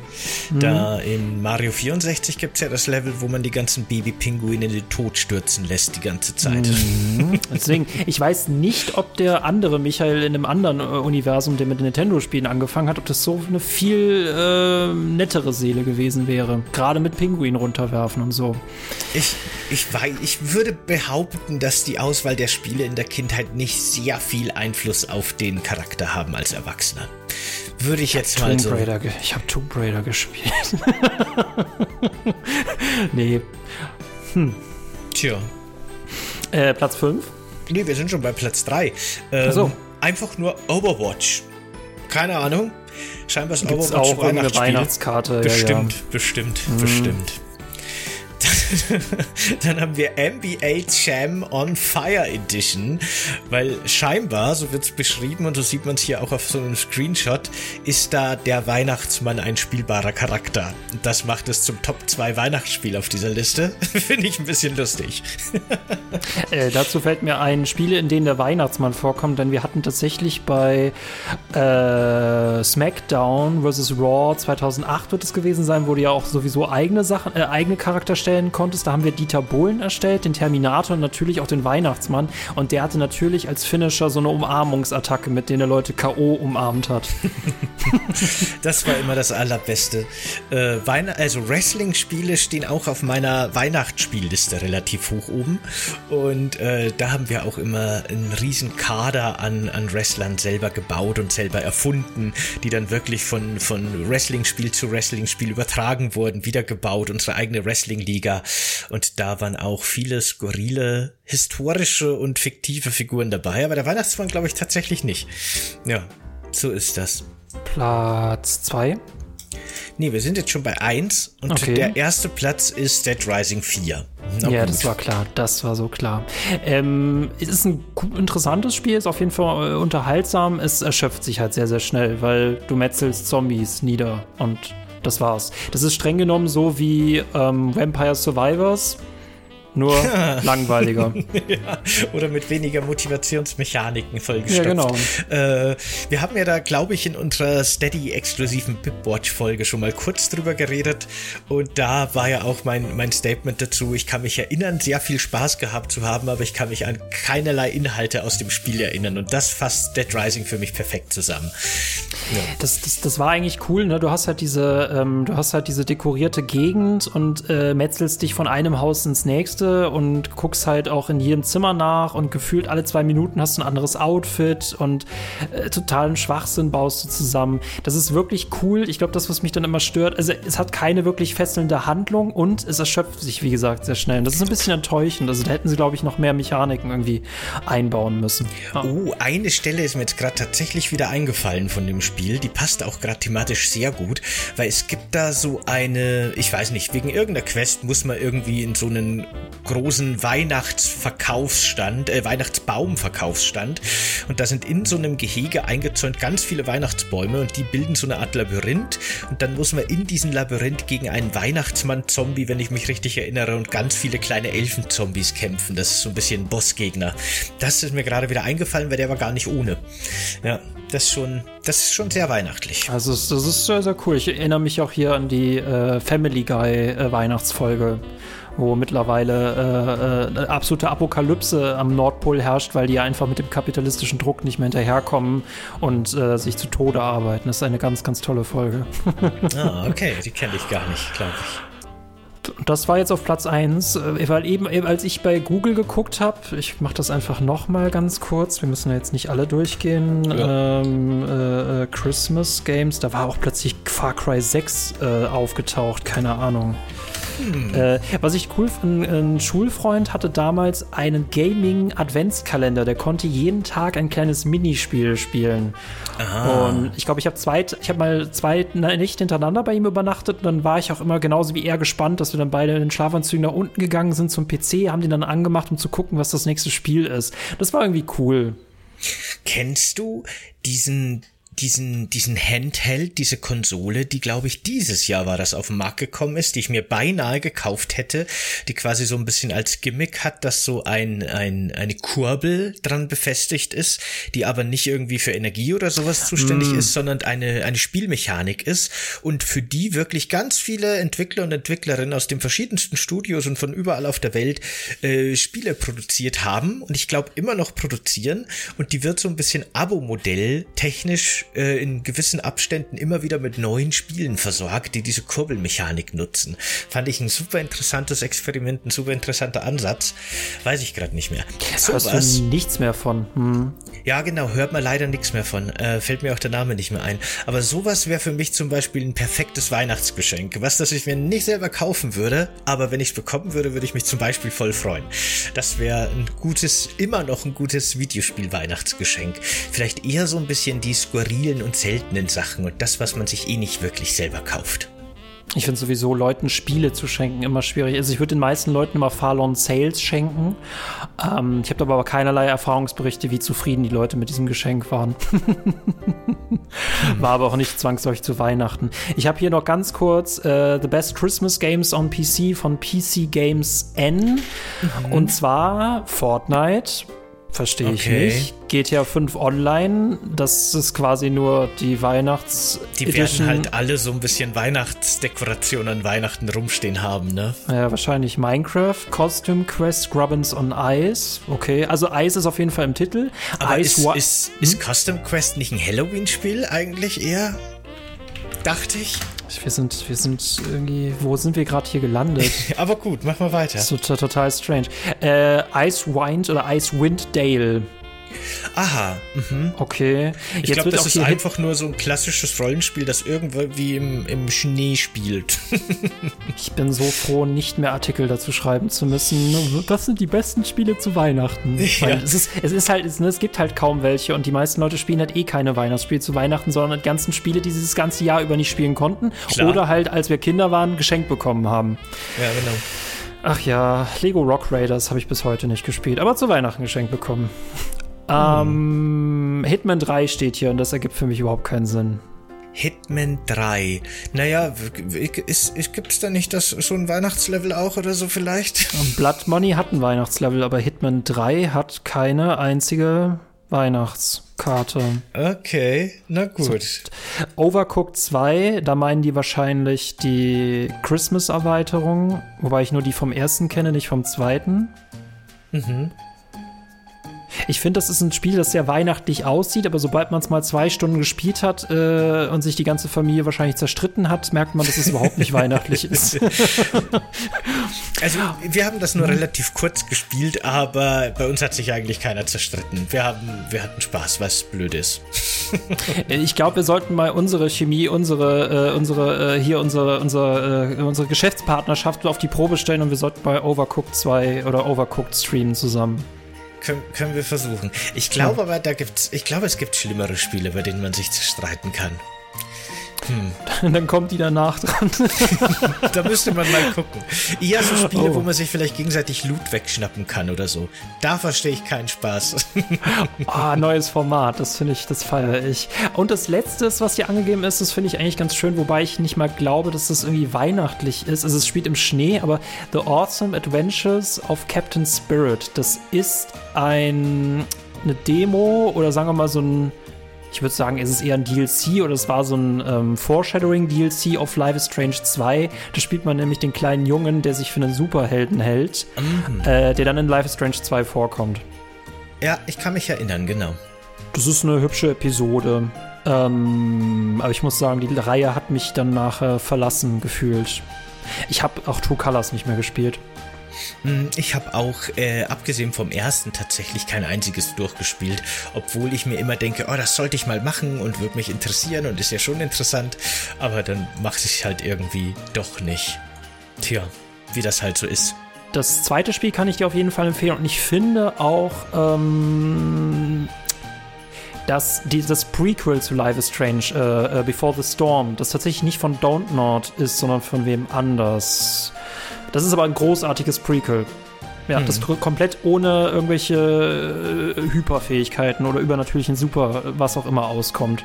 Speaker 2: Da in Mario 64 gibt's ja das Level, wo man die ganzen Baby-Pinguine in den Tod stürzen lässt die ganze Zeit.
Speaker 1: Deswegen, ich weiß nicht, ob der andere Michael in einem anderen äh, Universum, der mit Nintendo-Spielen angefangen hat, ob das so eine viel äh, nettere Seele gewesen wäre. Gerade mit Pinguin runterwerfen und so.
Speaker 2: Ich, ich, weiß, ich würde behaupten, dass die Auswahl der Spiele in der Kindheit nicht sehr viel Einfluss auf den Charakter haben als Erwachsener. Würde ich jetzt mal
Speaker 1: Tomb
Speaker 2: so.
Speaker 1: Raider, ich habe Tomb Raider gespielt. nee.
Speaker 2: Tja.
Speaker 1: Äh, Platz 5?
Speaker 2: Nee, wir sind schon bei Platz 3. Ähm,
Speaker 1: so.
Speaker 2: Einfach nur Overwatch. Keine Ahnung. Scheinbar ist
Speaker 1: Gibt's
Speaker 2: Overwatch
Speaker 1: auch
Speaker 2: Weihnachtsspiel.
Speaker 1: Weihnachtskarte? Ja,
Speaker 2: Bestimmt,
Speaker 1: ja.
Speaker 2: bestimmt, bestimmt. Dann haben wir NBA Jam on Fire Edition, weil scheinbar, so wird es beschrieben und so sieht man es hier auch auf so einem Screenshot, ist da der Weihnachtsmann ein spielbarer Charakter. Das macht es zum Top 2 Weihnachtsspiel auf dieser Liste. Finde ich ein bisschen lustig.
Speaker 1: Äh, dazu fällt mir ein, Spiele, in denen der Weihnachtsmann vorkommt, denn wir hatten tatsächlich bei äh, SmackDown vs. Raw 2008 wird es gewesen sein, wo du ja auch sowieso eigene Sachen, äh, eigene Charakter stellen konntest. Da haben wir Dieter Bohlen erstellt, den Terminator und natürlich auch den Weihnachtsmann. Und der hatte natürlich als Finisher so eine Umarmungsattacke, mit der er Leute K.O. umarmt hat.
Speaker 2: Das war immer das Allerbeste. Äh, also Wrestling-Spiele stehen auch auf meiner Weihnachtsspielliste relativ hoch oben. Und äh, da haben wir auch immer einen riesen Kader an, an Wrestlern selber gebaut und selber erfunden, die dann wirklich von, von Wrestling-Spiel zu Wrestling-Spiel übertragen wurden, wiedergebaut, unsere eigene Wrestling-Liga. Und da waren auch viele skurrile, historische und fiktive Figuren dabei. Aber der Weihnachtsmann glaube ich tatsächlich nicht. Ja, so ist das.
Speaker 1: Platz 2.
Speaker 2: Nee, wir sind jetzt schon bei 1 und
Speaker 1: Okay.
Speaker 2: der erste Platz ist Dead Rising 4. Na
Speaker 1: ja,
Speaker 2: gut.
Speaker 1: das war klar. Das war so klar. Ähm, es ist ein interessantes Spiel, ist auf jeden Fall äh, unterhaltsam. Es erschöpft sich halt sehr, sehr schnell, weil du metzelst Zombies nieder und das war's. Das ist streng genommen so wie ähm, Vampire Survivors, nur langweiliger.
Speaker 2: ja, oder mit weniger Motivationsmechaniken vollgestopft.
Speaker 1: Ja, genau.
Speaker 2: Äh, wir haben ja da, glaube ich, in unserer Steady-exklusiven Pipwatch-Folge schon mal kurz drüber geredet. Und da war ja auch mein, mein Statement dazu. Ich kann mich erinnern, sehr viel Spaß gehabt zu haben, aber ich kann mich an keinerlei Inhalte aus dem Spiel erinnern. Und das fasst Dead Rising für mich perfekt zusammen.
Speaker 1: Das, das, das war eigentlich cool, ne? Du hast halt diese, ähm, du hast halt diese dekorierte Gegend und äh, metzelst dich von einem Haus ins nächste und guckst halt auch in jedem Zimmer nach und gefühlt alle zwei Minuten hast du ein anderes Outfit und äh, totalen Schwachsinn baust du zusammen. Das ist wirklich cool. Ich glaube, das, was mich dann immer stört, also es hat keine wirklich fesselnde Handlung und es erschöpft sich, wie gesagt, sehr schnell. Und das ist ein bisschen enttäuschend. Also da hätten sie, glaube ich, noch mehr Mechaniken irgendwie einbauen müssen. Ja.
Speaker 2: Oh, eine Stelle ist mir jetzt gerade tatsächlich wieder eingefallen von dem Spiel. Die passt auch gerade thematisch sehr gut, weil es gibt da so eine, ich weiß nicht, wegen irgendeiner Quest muss man irgendwie in so einen großen Weihnachtsverkaufsstand, äh, Weihnachtsbaumverkaufsstand und da sind in so einem Gehege eingezäunt ganz viele Weihnachtsbäume und die bilden so eine Art Labyrinth und dann muss man in diesem Labyrinth gegen einen Weihnachtsmann-Zombie, wenn ich mich richtig erinnere, und ganz viele kleine Elfenzombies kämpfen. Das ist so ein bisschen Bossgegner. Das ist mir gerade wieder eingefallen, weil der war gar nicht ohne. Ja, das ist schon, das ist schon sehr weihnachtlich.
Speaker 1: Also das ist sehr, sehr cool. Ich erinnere mich auch hier an die äh, Family Guy äh, Weihnachtsfolge, wo mittlerweile äh, äh, eine absolute Apokalypse am Nordpol herrscht, weil die einfach mit dem kapitalistischen Druck nicht mehr hinterherkommen und äh, sich zu Tode arbeiten. Das ist eine ganz, ganz tolle Folge.
Speaker 2: Ah, okay, die kenne ich gar nicht, glaube ich.
Speaker 1: Das war jetzt auf Platz 1, weil eben, eben als ich bei Google geguckt habe, ich mache das einfach nochmal ganz kurz, wir müssen ja jetzt nicht alle durchgehen,
Speaker 2: Ja.
Speaker 1: ähm, äh, äh, Christmas Games, da war auch plötzlich Far Cry 6 äh, aufgetaucht, keine Ahnung. Äh, was ich cool fand, ein Schulfreund hatte damals einen Gaming-Adventskalender, der konnte jeden Tag ein kleines Minispiel spielen. Und ich glaube, ich habe zwei, ich habe mal zwei Nächte hintereinander bei ihm übernachtet und dann war ich auch immer genauso wie er gespannt, dass wir dann beide in den Schlafanzügen nach unten gegangen sind zum PC, haben den dann angemacht, um zu gucken, was das nächste Spiel ist. Das war irgendwie cool.
Speaker 2: Kennst du diesen diesen, diesen Handheld, diese Konsole, die glaube ich dieses Jahr war das auf den Markt gekommen ist, die ich mir beinahe gekauft hätte, die quasi so ein bisschen als Gimmick hat, dass so ein, ein, eine Kurbel dran befestigt ist, die aber nicht irgendwie für Energie oder sowas zuständig ist, sondern eine, eine Spielmechanik ist und für die wirklich ganz viele Entwickler und Entwicklerinnen aus den verschiedensten Studios und von überall auf der Welt äh, Spiele produziert haben und ich glaube immer noch produzieren und die wird so ein bisschen Abo-Modell technisch äh, in gewissen Abständen immer wieder mit neuen Spielen versorgt, die diese Kurbelmechanik nutzen. Fand ich ein super interessantes Experiment, ein super interessanter Ansatz. Weiß ich gerade nicht mehr.
Speaker 1: Da hast
Speaker 2: Sowas.
Speaker 1: du nichts mehr von. Hm.
Speaker 2: Ja, genau, hört man leider nichts mehr von. Äh, fällt mir auch der Name nicht mehr ein. Aber sowas wäre für mich zum Beispiel ein perfektes Weihnachtsgeschenk. Was, das ich mir nicht selber kaufen würde, aber wenn ich es bekommen würde, würde ich mich zum Beispiel voll freuen. Das wäre ein gutes, immer noch ein gutes Videospiel-Weihnachtsgeschenk. Vielleicht eher so ein bisschen die skurrilen und seltenen Sachen und das, was man sich eh nicht wirklich selber kauft.
Speaker 1: Ich finde sowieso, Leuten Spiele zu schenken immer schwierig. Also ich würde den meisten Leuten immer Fallen Sales schenken. Ähm, ich habe aber keinerlei Erfahrungsberichte, wie zufrieden die Leute mit diesem Geschenk waren. War aber auch nicht zwangsläufig zu Weihnachten. Ich habe hier noch ganz kurz äh, The Best Christmas Games on PC von PC Games N. Und zwar Fortnite. Verstehe ich
Speaker 2: Okay.
Speaker 1: nicht. GTA 5 Online. Das ist quasi nur die Weihnachts-
Speaker 2: Die
Speaker 1: Edition.
Speaker 2: werden halt alle so ein bisschen Weihnachtsdekorationen an Weihnachten rumstehen haben, ne?
Speaker 1: Ja, wahrscheinlich Minecraft, Costume Quest, Grubbins on Ice. Okay, also Ice ist auf jeden Fall im Titel.
Speaker 2: Aber
Speaker 1: Ice
Speaker 2: ist,
Speaker 1: Wa-
Speaker 2: ist, ist Custom Quest nicht ein Halloween-Spiel eigentlich eher? Dachte ich.
Speaker 1: Wir sind, wir sind irgendwie, wo sind wir gerade hier gelandet?
Speaker 2: Aber gut, mach mal weiter.
Speaker 1: so to- total strange. Äh, Ice Wind oder Ice Wind Dale.
Speaker 2: Aha. Mhm.
Speaker 1: Okay.
Speaker 2: Ich glaube, das ist einfach nur so ein klassisches Rollenspiel, das irgendwie im, im Schnee spielt.
Speaker 1: ich bin so froh, nicht mehr Artikel dazu schreiben zu müssen. Das sind die besten Spiele zu Weihnachten. Ja. Es ist, es ist halt, es, ne, es gibt halt kaum welche und die meisten Leute spielen halt eh keine Weihnachtsspiele zu Weihnachten, sondern die ganzen Spiele, die sie das ganze Jahr über nicht spielen konnten. Klar. Oder halt, als wir Kinder waren, geschenkt bekommen haben.
Speaker 2: Ja, genau.
Speaker 1: Ach ja, Lego Rock Raiders habe ich bis heute nicht gespielt, aber zu Weihnachten geschenkt bekommen. Ähm, Hitman 3 steht hier und das ergibt für mich überhaupt keinen Sinn.
Speaker 2: Hitman 3. Naja, ist, ist, gibt es da nicht das so ein Weihnachtslevel auch oder so vielleicht?
Speaker 1: Blood Money hat ein Weihnachtslevel, aber Hitman 3 hat keine einzige Weihnachtskarte.
Speaker 2: Okay, na gut.
Speaker 1: So, Overcooked 2, da meinen die wahrscheinlich die Christmas-Erweiterung, wobei ich nur die vom ersten kenne, nicht vom zweiten. Mhm. Ich finde, das ist ein Spiel, das sehr weihnachtlich aussieht, aber sobald man es mal zwei Stunden gespielt hat äh, und sich die ganze Familie wahrscheinlich zerstritten hat, merkt man, dass es überhaupt nicht weihnachtlich ist.
Speaker 2: also, wir haben das nur relativ kurz gespielt, aber bei uns hat sich eigentlich keiner zerstritten. Wir, haben, wir hatten Spaß, was blöd ist.
Speaker 1: ich glaube, wir sollten mal unsere Chemie, unsere, äh, unsere äh, hier unsere, unsere, äh, unsere Geschäftspartnerschaft auf die Probe stellen und wir sollten bei Overcooked 2 oder Overcooked streamen zusammen.
Speaker 2: Können, können wir versuchen. Ich glaube aber, da gibt's, ich glaube, es gibt schlimmere Spiele, bei denen man sich zerstreiten kann.
Speaker 1: Hm. Dann kommt die danach dran.
Speaker 2: da müsste man mal gucken. Ja, so Spiele, oh. wo man sich vielleicht gegenseitig Loot wegschnappen kann oder so. Da verstehe ich keinen Spaß.
Speaker 1: Ah, oh, neues Format, das finde ich, das feiere ich. Und das letzte, was hier angegeben ist, das finde ich eigentlich ganz schön, wobei ich nicht mal glaube, dass das irgendwie weihnachtlich ist. Also es spielt im Schnee, aber The Awesome Adventures of Captain Spirit. Das ist ein eine Demo oder sagen wir mal so ein ich würde sagen, ist es eher ein DLC oder es war so ein ähm, Foreshadowing-DLC auf Life is Strange 2. Da spielt man nämlich den kleinen Jungen, der sich für einen Superhelden hält, mhm. äh, der dann in Life is Strange 2 vorkommt.
Speaker 2: Ja, ich kann mich erinnern, genau.
Speaker 1: Das ist eine hübsche Episode. Ähm, aber ich muss sagen, die Reihe hat mich dann nachher verlassen gefühlt. Ich habe auch True Colors nicht mehr gespielt.
Speaker 2: Hm, ich habe auch, äh, abgesehen vom ersten, tatsächlich kein einziges durchgespielt, obwohl ich mir immer denke, oh, das sollte ich mal machen und würde mich interessieren und ist ja schon interessant, aber dann macht es halt irgendwie doch nicht. Tja, wie das halt so ist.
Speaker 1: Das zweite Spiel kann ich dir auf jeden Fall empfehlen und ich finde auch, ähm, dass dieses Prequel zu Life is Strange, äh, äh, Before the Storm, das tatsächlich nicht von Don't Not ist, sondern von wem anders. Das ist aber ein großartiges Prequel. Ja, hm. das komplett ohne irgendwelche äh, Hyperfähigkeiten oder übernatürlichen Super, was auch immer auskommt.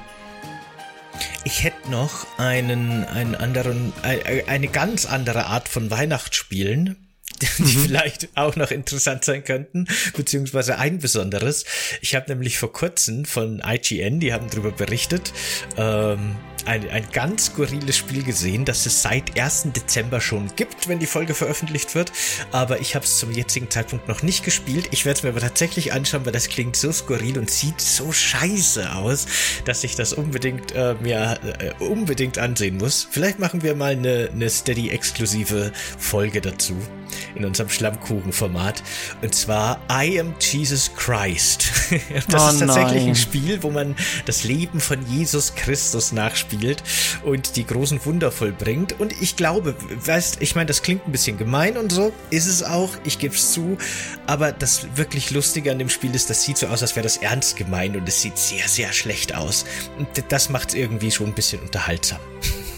Speaker 2: Ich hätte noch einen, einen anderen, eine ganz andere Art von Weihnachtsspielen, die mhm. vielleicht auch noch interessant sein könnten, beziehungsweise ein besonderes. Ich habe nämlich vor kurzem von IGN, die haben darüber berichtet, ähm, ein, ein ganz skurriles Spiel gesehen, das es seit 1. Dezember schon gibt, wenn die Folge veröffentlicht wird. Aber ich habe es zum jetzigen Zeitpunkt noch nicht gespielt. Ich werde es mir aber tatsächlich anschauen, weil das klingt so skurril und sieht so scheiße aus, dass ich das unbedingt äh, mir äh, unbedingt ansehen muss. Vielleicht machen wir mal eine, eine Steady-exklusive Folge dazu in unserem Schlammkuchen-Format. Und zwar I Am Jesus Christ. das oh ist tatsächlich nein. ein Spiel, wo man das Leben von Jesus Christus nachspielt und die großen Wunder vollbringt. Und ich glaube, weißt, ich meine, das klingt ein bisschen gemein und so, ist es auch, ich gebe es zu. Aber das wirklich Lustige an dem Spiel ist, das sieht so aus, als wäre das ernst gemeint und es sieht sehr, sehr schlecht aus. Und das macht es irgendwie schon ein bisschen unterhaltsam.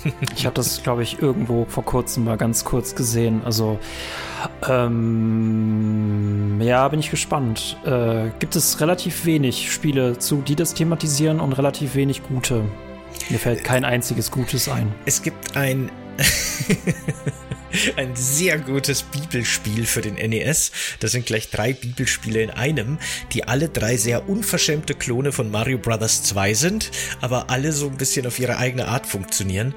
Speaker 1: Ich habe das, glaube ich, irgendwo vor kurzem mal ganz kurz gesehen. Also, ähm, ja, bin ich gespannt. Äh, gibt es relativ wenig Spiele zu, die das thematisieren und relativ wenig gute. Mir fällt kein einziges Gutes ein.
Speaker 2: Es gibt ein ein sehr gutes Bibelspiel für den NES. Das sind gleich drei Bibelspiele in einem, die alle drei sehr unverschämte Klone von Mario Bros. 2 sind, aber alle so ein bisschen auf ihre eigene Art funktionieren.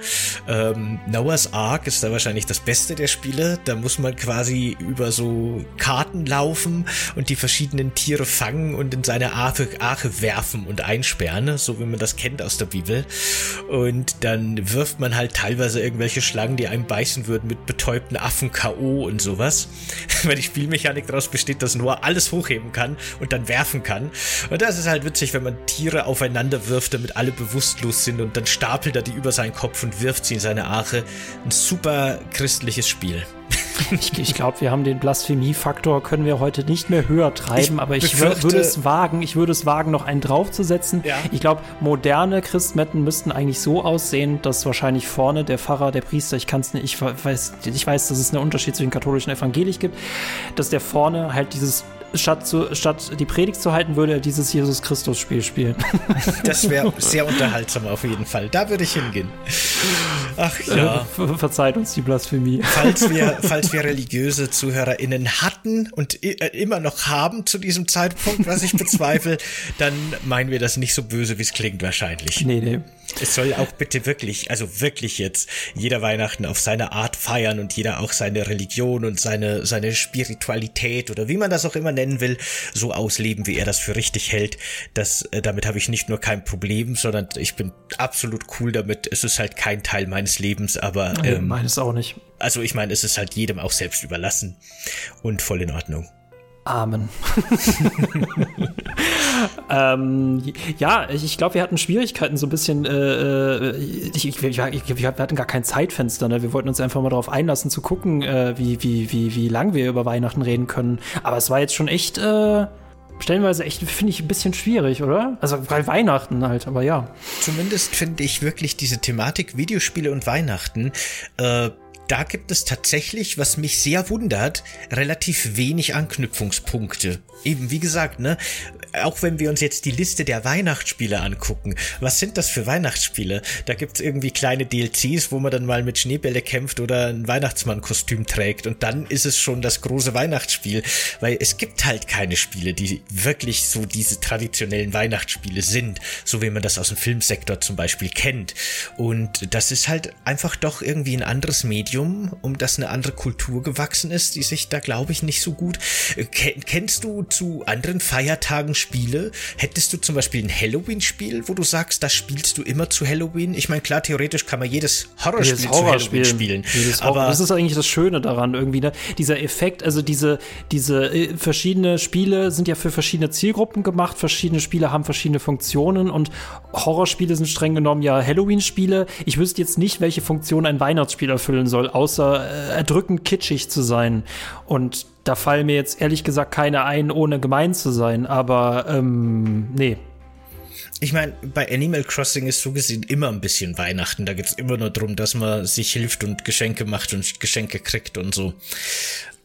Speaker 2: Ähm, Noah's Ark ist da wahrscheinlich das beste der Spiele. Da muss man quasi über so Karten laufen und die verschiedenen Tiere fangen und in seine Arche, Arche werfen und einsperren, so wie man das kennt aus der Bibel. Und dann wirft man halt teilweise irgendwelche Schlangen, die einem beißen würden, mit Beton betäubten Affen K.O. und sowas. Weil die Spielmechanik daraus besteht, dass Noah alles hochheben kann und dann werfen kann. Und das ist halt witzig, wenn man Tiere aufeinander wirft, damit alle bewusstlos sind und dann stapelt er die über seinen Kopf und wirft sie in seine Arche. Ein super christliches Spiel.
Speaker 1: Ich, ich glaube, wir haben den Blasphemie-Faktor, können wir heute nicht mehr höher treiben, ich aber ich würde es wagen, ich würde es wagen, noch einen draufzusetzen. Ja. Ich glaube, moderne Christmetten müssten eigentlich so aussehen, dass wahrscheinlich vorne der Pfarrer, der Priester, ich kann es nicht, ich weiß, ich weiß, dass es einen Unterschied zwischen katholischen und evangelisch gibt, dass der vorne halt dieses statt, zu, statt die Predigt zu halten, würde er dieses Jesus Christus-Spiel spielen.
Speaker 2: Das wäre sehr unterhaltsam auf jeden Fall. Da würde ich hingehen.
Speaker 1: Ach ja. Äh, verzeiht uns die Blasphemie.
Speaker 2: Falls wir, falls wir religiöse ZuhörerInnen hatten und äh, immer noch haben zu diesem Zeitpunkt, was ich bezweifle, dann meinen wir das nicht so böse, wie es klingt wahrscheinlich.
Speaker 1: Nee, nee.
Speaker 2: Es soll auch bitte wirklich, also wirklich jetzt jeder Weihnachten auf seine Art feiern und jeder auch seine Religion und seine, seine Spiritualität oder wie man das auch immer nennen will, so ausleben, wie er das für richtig hält. Das, äh, damit habe ich nicht nur kein Problem, sondern ich bin absolut cool damit. Es ist halt kein Teil meines Lebens, aber.
Speaker 1: Ähm, meines auch nicht.
Speaker 2: Also ich meine, es ist halt jedem auch selbst überlassen und voll in Ordnung.
Speaker 1: Amen. ähm, ja, ich, ich glaube, wir hatten Schwierigkeiten so ein bisschen. Äh, äh ich, ich, ich, wir hatten gar kein Zeitfenster. Ne? Wir wollten uns einfach mal darauf einlassen, zu gucken, äh, wie, wie, wie, wie lang wir über Weihnachten reden können. Aber es war jetzt schon echt. Äh, stellenweise echt, finde ich, ein bisschen schwierig, oder? Also bei Weihnachten halt, aber ja.
Speaker 2: Zumindest finde ich wirklich diese Thematik Videospiele und Weihnachten äh, da gibt es tatsächlich, was mich sehr wundert, relativ wenig Anknüpfungspunkte. Eben, wie gesagt, ne, auch wenn wir uns jetzt die Liste der Weihnachtsspiele angucken, was sind das für Weihnachtsspiele? Da gibt's irgendwie kleine DLCs, wo man dann mal mit Schneebälle kämpft oder ein Weihnachtsmannkostüm trägt und dann ist es schon das große Weihnachtsspiel, weil es gibt halt keine Spiele, die wirklich so diese traditionellen Weihnachtsspiele sind, so wie man das aus dem Filmsektor zum Beispiel kennt. Und das ist halt einfach doch irgendwie ein anderes Medium, um das eine andere Kultur gewachsen ist, die sich da glaube ich nicht so gut. Äh, kennst du zu anderen Feiertagen Spiele? Hättest du zum Beispiel ein Halloween-Spiel, wo du sagst, das spielst du immer zu Halloween? Ich meine, klar, theoretisch kann man jedes Horrorspiel jedes Horror zu Halloween spielen.
Speaker 1: Jedes aber das ist eigentlich das Schöne daran irgendwie, ne? Dieser Effekt, also diese, diese äh, verschiedene Spiele sind ja für verschiedene Zielgruppen gemacht, verschiedene Spiele haben verschiedene Funktionen und Horrorspiele sind streng genommen ja Halloween-Spiele. Ich wüsste jetzt nicht, welche Funktion ein Weihnachtsspiel erfüllen soll, außer äh, erdrückend kitschig zu sein. Und da fallen mir jetzt ehrlich gesagt keine ein, ohne gemein zu sein, aber ähm, nee.
Speaker 2: Ich meine, bei Animal Crossing ist so gesehen immer ein bisschen Weihnachten. Da geht es immer nur darum, dass man sich hilft und Geschenke macht und Geschenke kriegt und so.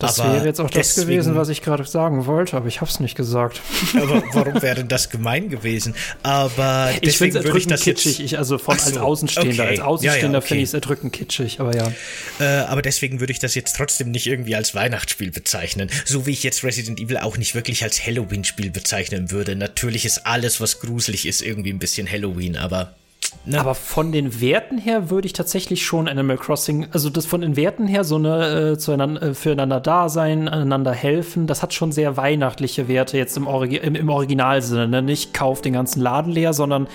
Speaker 1: Das aber wäre jetzt auch das gewesen, was ich gerade sagen wollte, aber ich habe es nicht gesagt.
Speaker 2: Aber warum wäre denn das gemein gewesen? Aber
Speaker 1: ich finde es erdrückend kitschig. Ich, also von so, als Außenstehender, okay. als Außenstehender ja, ja, okay. finde ich es erdrückend kitschig, aber ja.
Speaker 2: Äh, aber deswegen würde ich das jetzt trotzdem nicht irgendwie als Weihnachtsspiel bezeichnen. So wie ich jetzt Resident Evil auch nicht wirklich als Halloween-Spiel bezeichnen würde. Natürlich ist alles, was gruselig ist, irgendwie ein bisschen Halloween, aber
Speaker 1: Ne? Aber von den Werten her würde ich tatsächlich schon Animal Crossing, also das von den Werten her, so eine äh, zueinander, äh, füreinander da sein, einander helfen, das hat schon sehr weihnachtliche Werte jetzt im, Origi im, im Originalsinne. Ne? Nicht kauf den ganzen Laden leer, sondern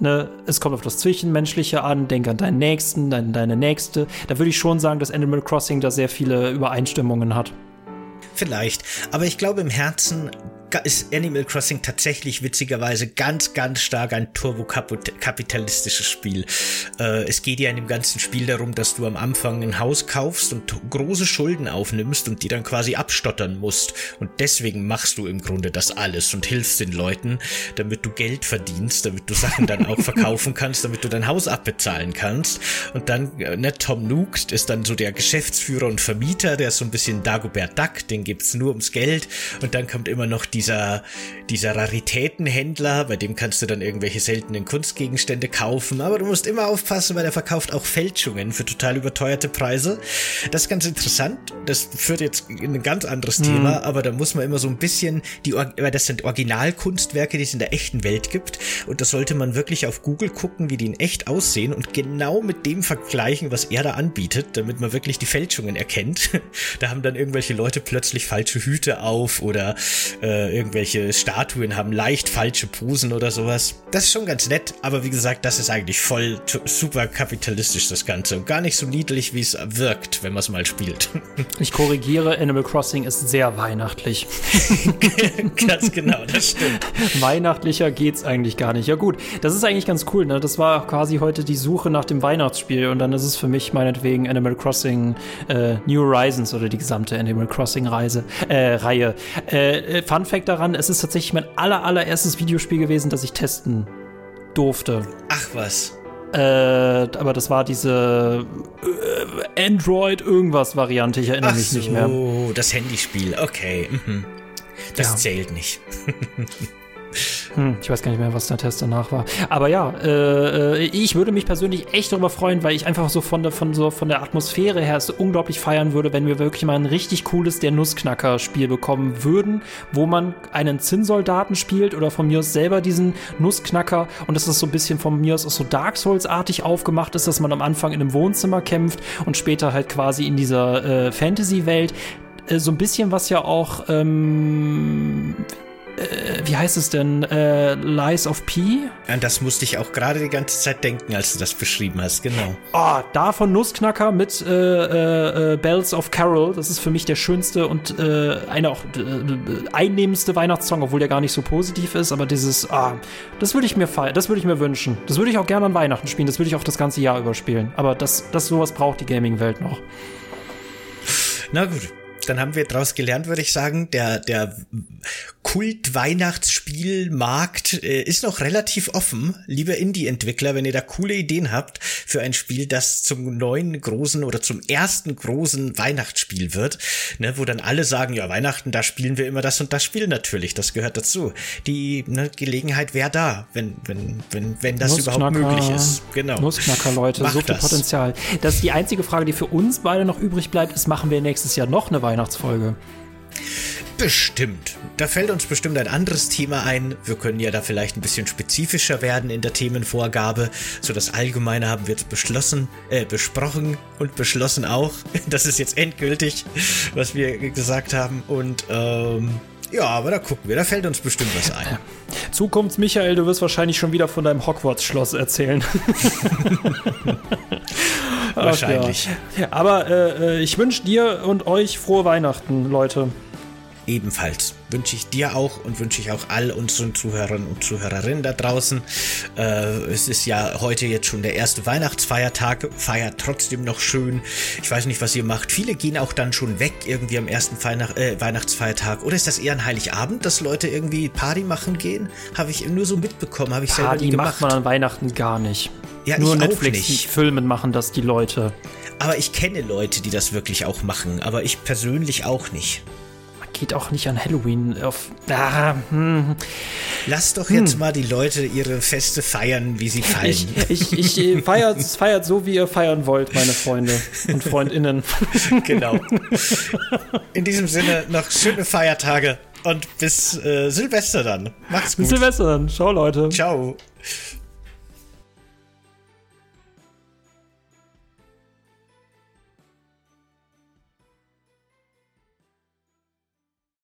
Speaker 1: Ne, es kommt auf das Zwischenmenschliche an, denk an deinen Nächsten, deine, deine Nächste. Da würde ich schon sagen, dass Animal Crossing da sehr viele Übereinstimmungen hat.
Speaker 2: Vielleicht, aber ich glaube im Herzen ist Animal Crossing tatsächlich witzigerweise ganz, ganz stark ein turbokapitalistisches Spiel. Äh, es geht ja in dem ganzen Spiel darum, dass du am Anfang ein Haus kaufst und große Schulden aufnimmst und die dann quasi abstottern musst. Und deswegen machst du im Grunde das alles und hilfst den Leuten, damit du Geld verdienst, damit du Sachen dann auch verkaufen kannst, damit du dein Haus abbezahlen kannst. Und dann, äh, ne, Tom Nook ist dann so der Geschäftsführer und Vermieter, der ist so ein bisschen Dagobert Duck, den gibt's nur ums Geld. Und dann kommt immer noch die dieser, dieser Raritätenhändler, bei dem kannst du dann irgendwelche seltenen Kunstgegenstände kaufen, aber du musst immer aufpassen, weil er verkauft auch Fälschungen für total überteuerte Preise. Das ist ganz interessant. Das führt jetzt in ein ganz anderes mhm. Thema, aber da muss man immer so ein bisschen die, weil das sind Originalkunstwerke, die es in der echten Welt gibt und da sollte man wirklich auf Google gucken, wie die in echt aussehen und genau mit dem vergleichen, was er da anbietet, damit man wirklich die Fälschungen erkennt. da haben dann irgendwelche Leute plötzlich falsche Hüte auf oder äh, äh, irgendwelche Statuen haben leicht falsche Posen oder sowas. Das ist schon ganz nett, aber wie gesagt, das ist eigentlich voll super kapitalistisch, das Ganze. Und gar nicht so niedlich, wie es wirkt, wenn man es mal spielt.
Speaker 1: Ich korrigiere, Animal Crossing ist sehr weihnachtlich.
Speaker 2: ganz genau, das stimmt.
Speaker 1: Weihnachtlicher geht's eigentlich gar nicht. Ja gut, das ist eigentlich ganz cool, ne? Das war quasi heute die Suche nach dem Weihnachtsspiel und dann ist es für mich meinetwegen Animal Crossing äh, New Horizons oder die gesamte Animal Crossing Reise, äh, Reihe. Äh, Fun Fact daran, es ist tatsächlich mein aller, allererstes Videospiel gewesen, das ich testen durfte.
Speaker 2: Ach was.
Speaker 1: Äh, aber das war diese äh, Android irgendwas Variante, ich erinnere
Speaker 2: Ach
Speaker 1: mich
Speaker 2: so,
Speaker 1: nicht mehr.
Speaker 2: Oh, das Handyspiel, okay. Mhm. Das
Speaker 1: Ja.
Speaker 2: zählt nicht.
Speaker 1: Hm, ich weiß gar nicht mehr, was der Test danach war. Aber ja, äh, äh, ich würde mich persönlich echt darüber freuen, weil ich einfach so von der, von so von der Atmosphäre her es unglaublich feiern würde, wenn wir wirklich mal ein richtig cooles Der Nussknacker-Spiel bekommen würden, wo man einen Zinnsoldaten spielt oder von mir aus selber diesen Nussknacker und dass das so ein bisschen von mir aus so Dark Souls-artig aufgemacht ist, dass man am Anfang in einem Wohnzimmer kämpft und später halt quasi in dieser äh, Fantasy-Welt. Äh, so ein bisschen was ja auch ähm, äh, wie heißt es denn? Äh, Lies of P?
Speaker 2: An das musste ich auch gerade die ganze Zeit denken, als du das beschrieben hast, genau.
Speaker 1: Oh, davon Nussknacker mit äh, äh, äh, Bells of Carol. Das ist für mich der schönste und äh, eine auch äh, einnehmendste Weihnachtssong, obwohl der gar nicht so positiv ist. Aber dieses, ah, das würde ich mir feiern, das würde ich mir wünschen. Das würde ich auch gerne an Weihnachten spielen. Das würde ich auch das ganze Jahr überspielen. Aber das, das sowas braucht die Gaming-Welt noch.
Speaker 2: Na gut, dann haben wir daraus gelernt, würde ich sagen, der, der Kult-Weihnachtsspielmarkt äh, ist noch relativ offen. Liebe Indie-Entwickler, wenn ihr da coole Ideen habt für ein Spiel, das zum neuen großen oder zum ersten großen Weihnachtsspiel wird, ne, wo dann alle sagen, ja, Weihnachten, da spielen wir immer das und das Spiel natürlich, das gehört dazu. Die ne, Gelegenheit wäre da, wenn, wenn, wenn, wenn das überhaupt möglich ist. Genau.
Speaker 1: Nussknacker, Leute,
Speaker 2: Macht
Speaker 1: so viel
Speaker 2: das.
Speaker 1: Potenzial. Das ist die einzige Frage, die für uns beide noch übrig bleibt, ist, machen wir nächstes Jahr noch eine Weihnachtsfolge?
Speaker 2: Bestimmt. Da fällt uns bestimmt ein anderes Thema ein. Wir können ja da vielleicht ein bisschen spezifischer werden in der Themenvorgabe. So das Allgemeine haben wir jetzt beschlossen, äh, besprochen und beschlossen auch. Das ist jetzt endgültig, was wir gesagt haben. Und ähm, ja, aber da gucken wir. Da fällt uns bestimmt was ein.
Speaker 1: Zukunfts Michael, du wirst wahrscheinlich schon wieder von deinem Hogwarts-Schloss erzählen. Ach
Speaker 2: Wahrscheinlich.
Speaker 1: Ja. Aber äh, äh, ich wünsche dir und euch frohe Weihnachten, Leute.
Speaker 2: Ebenfalls wünsche ich dir auch und wünsche ich auch all unseren Zuhörern und Zuhörerinnen da draußen. Äh, es ist ja heute jetzt schon der erste Weihnachtsfeiertag, feiert trotzdem noch schön. Ich weiß nicht, was ihr macht. Viele gehen auch dann schon weg irgendwie am ersten Feiner äh, Weihnachtsfeiertag. Oder ist das eher ein Heiligabend, dass Leute irgendwie Party machen gehen? Habe ich nur so mitbekommen, habe ich selber
Speaker 1: Party
Speaker 2: nie gemacht.
Speaker 1: macht man an Weihnachten gar nicht.
Speaker 2: Ja,
Speaker 1: Nur Netflix-Filmen machen das die Leute.
Speaker 2: Aber ich kenne Leute, die das wirklich auch machen, aber ich persönlich auch nicht.
Speaker 1: Geht auch nicht an Halloween auf. Ah, hm.
Speaker 2: Lass doch jetzt mal die Leute ihre Feste feiern, wie sie fallen.
Speaker 1: Ich, ich, ich feiert, feiert so, wie ihr feiern wollt, meine Freunde und Freundinnen.
Speaker 2: genau. In diesem Sinne noch schöne Feiertage und bis äh, Silvester dann. Macht's gut.
Speaker 1: Bis Silvester dann. Ciao, Leute.
Speaker 2: Ciao.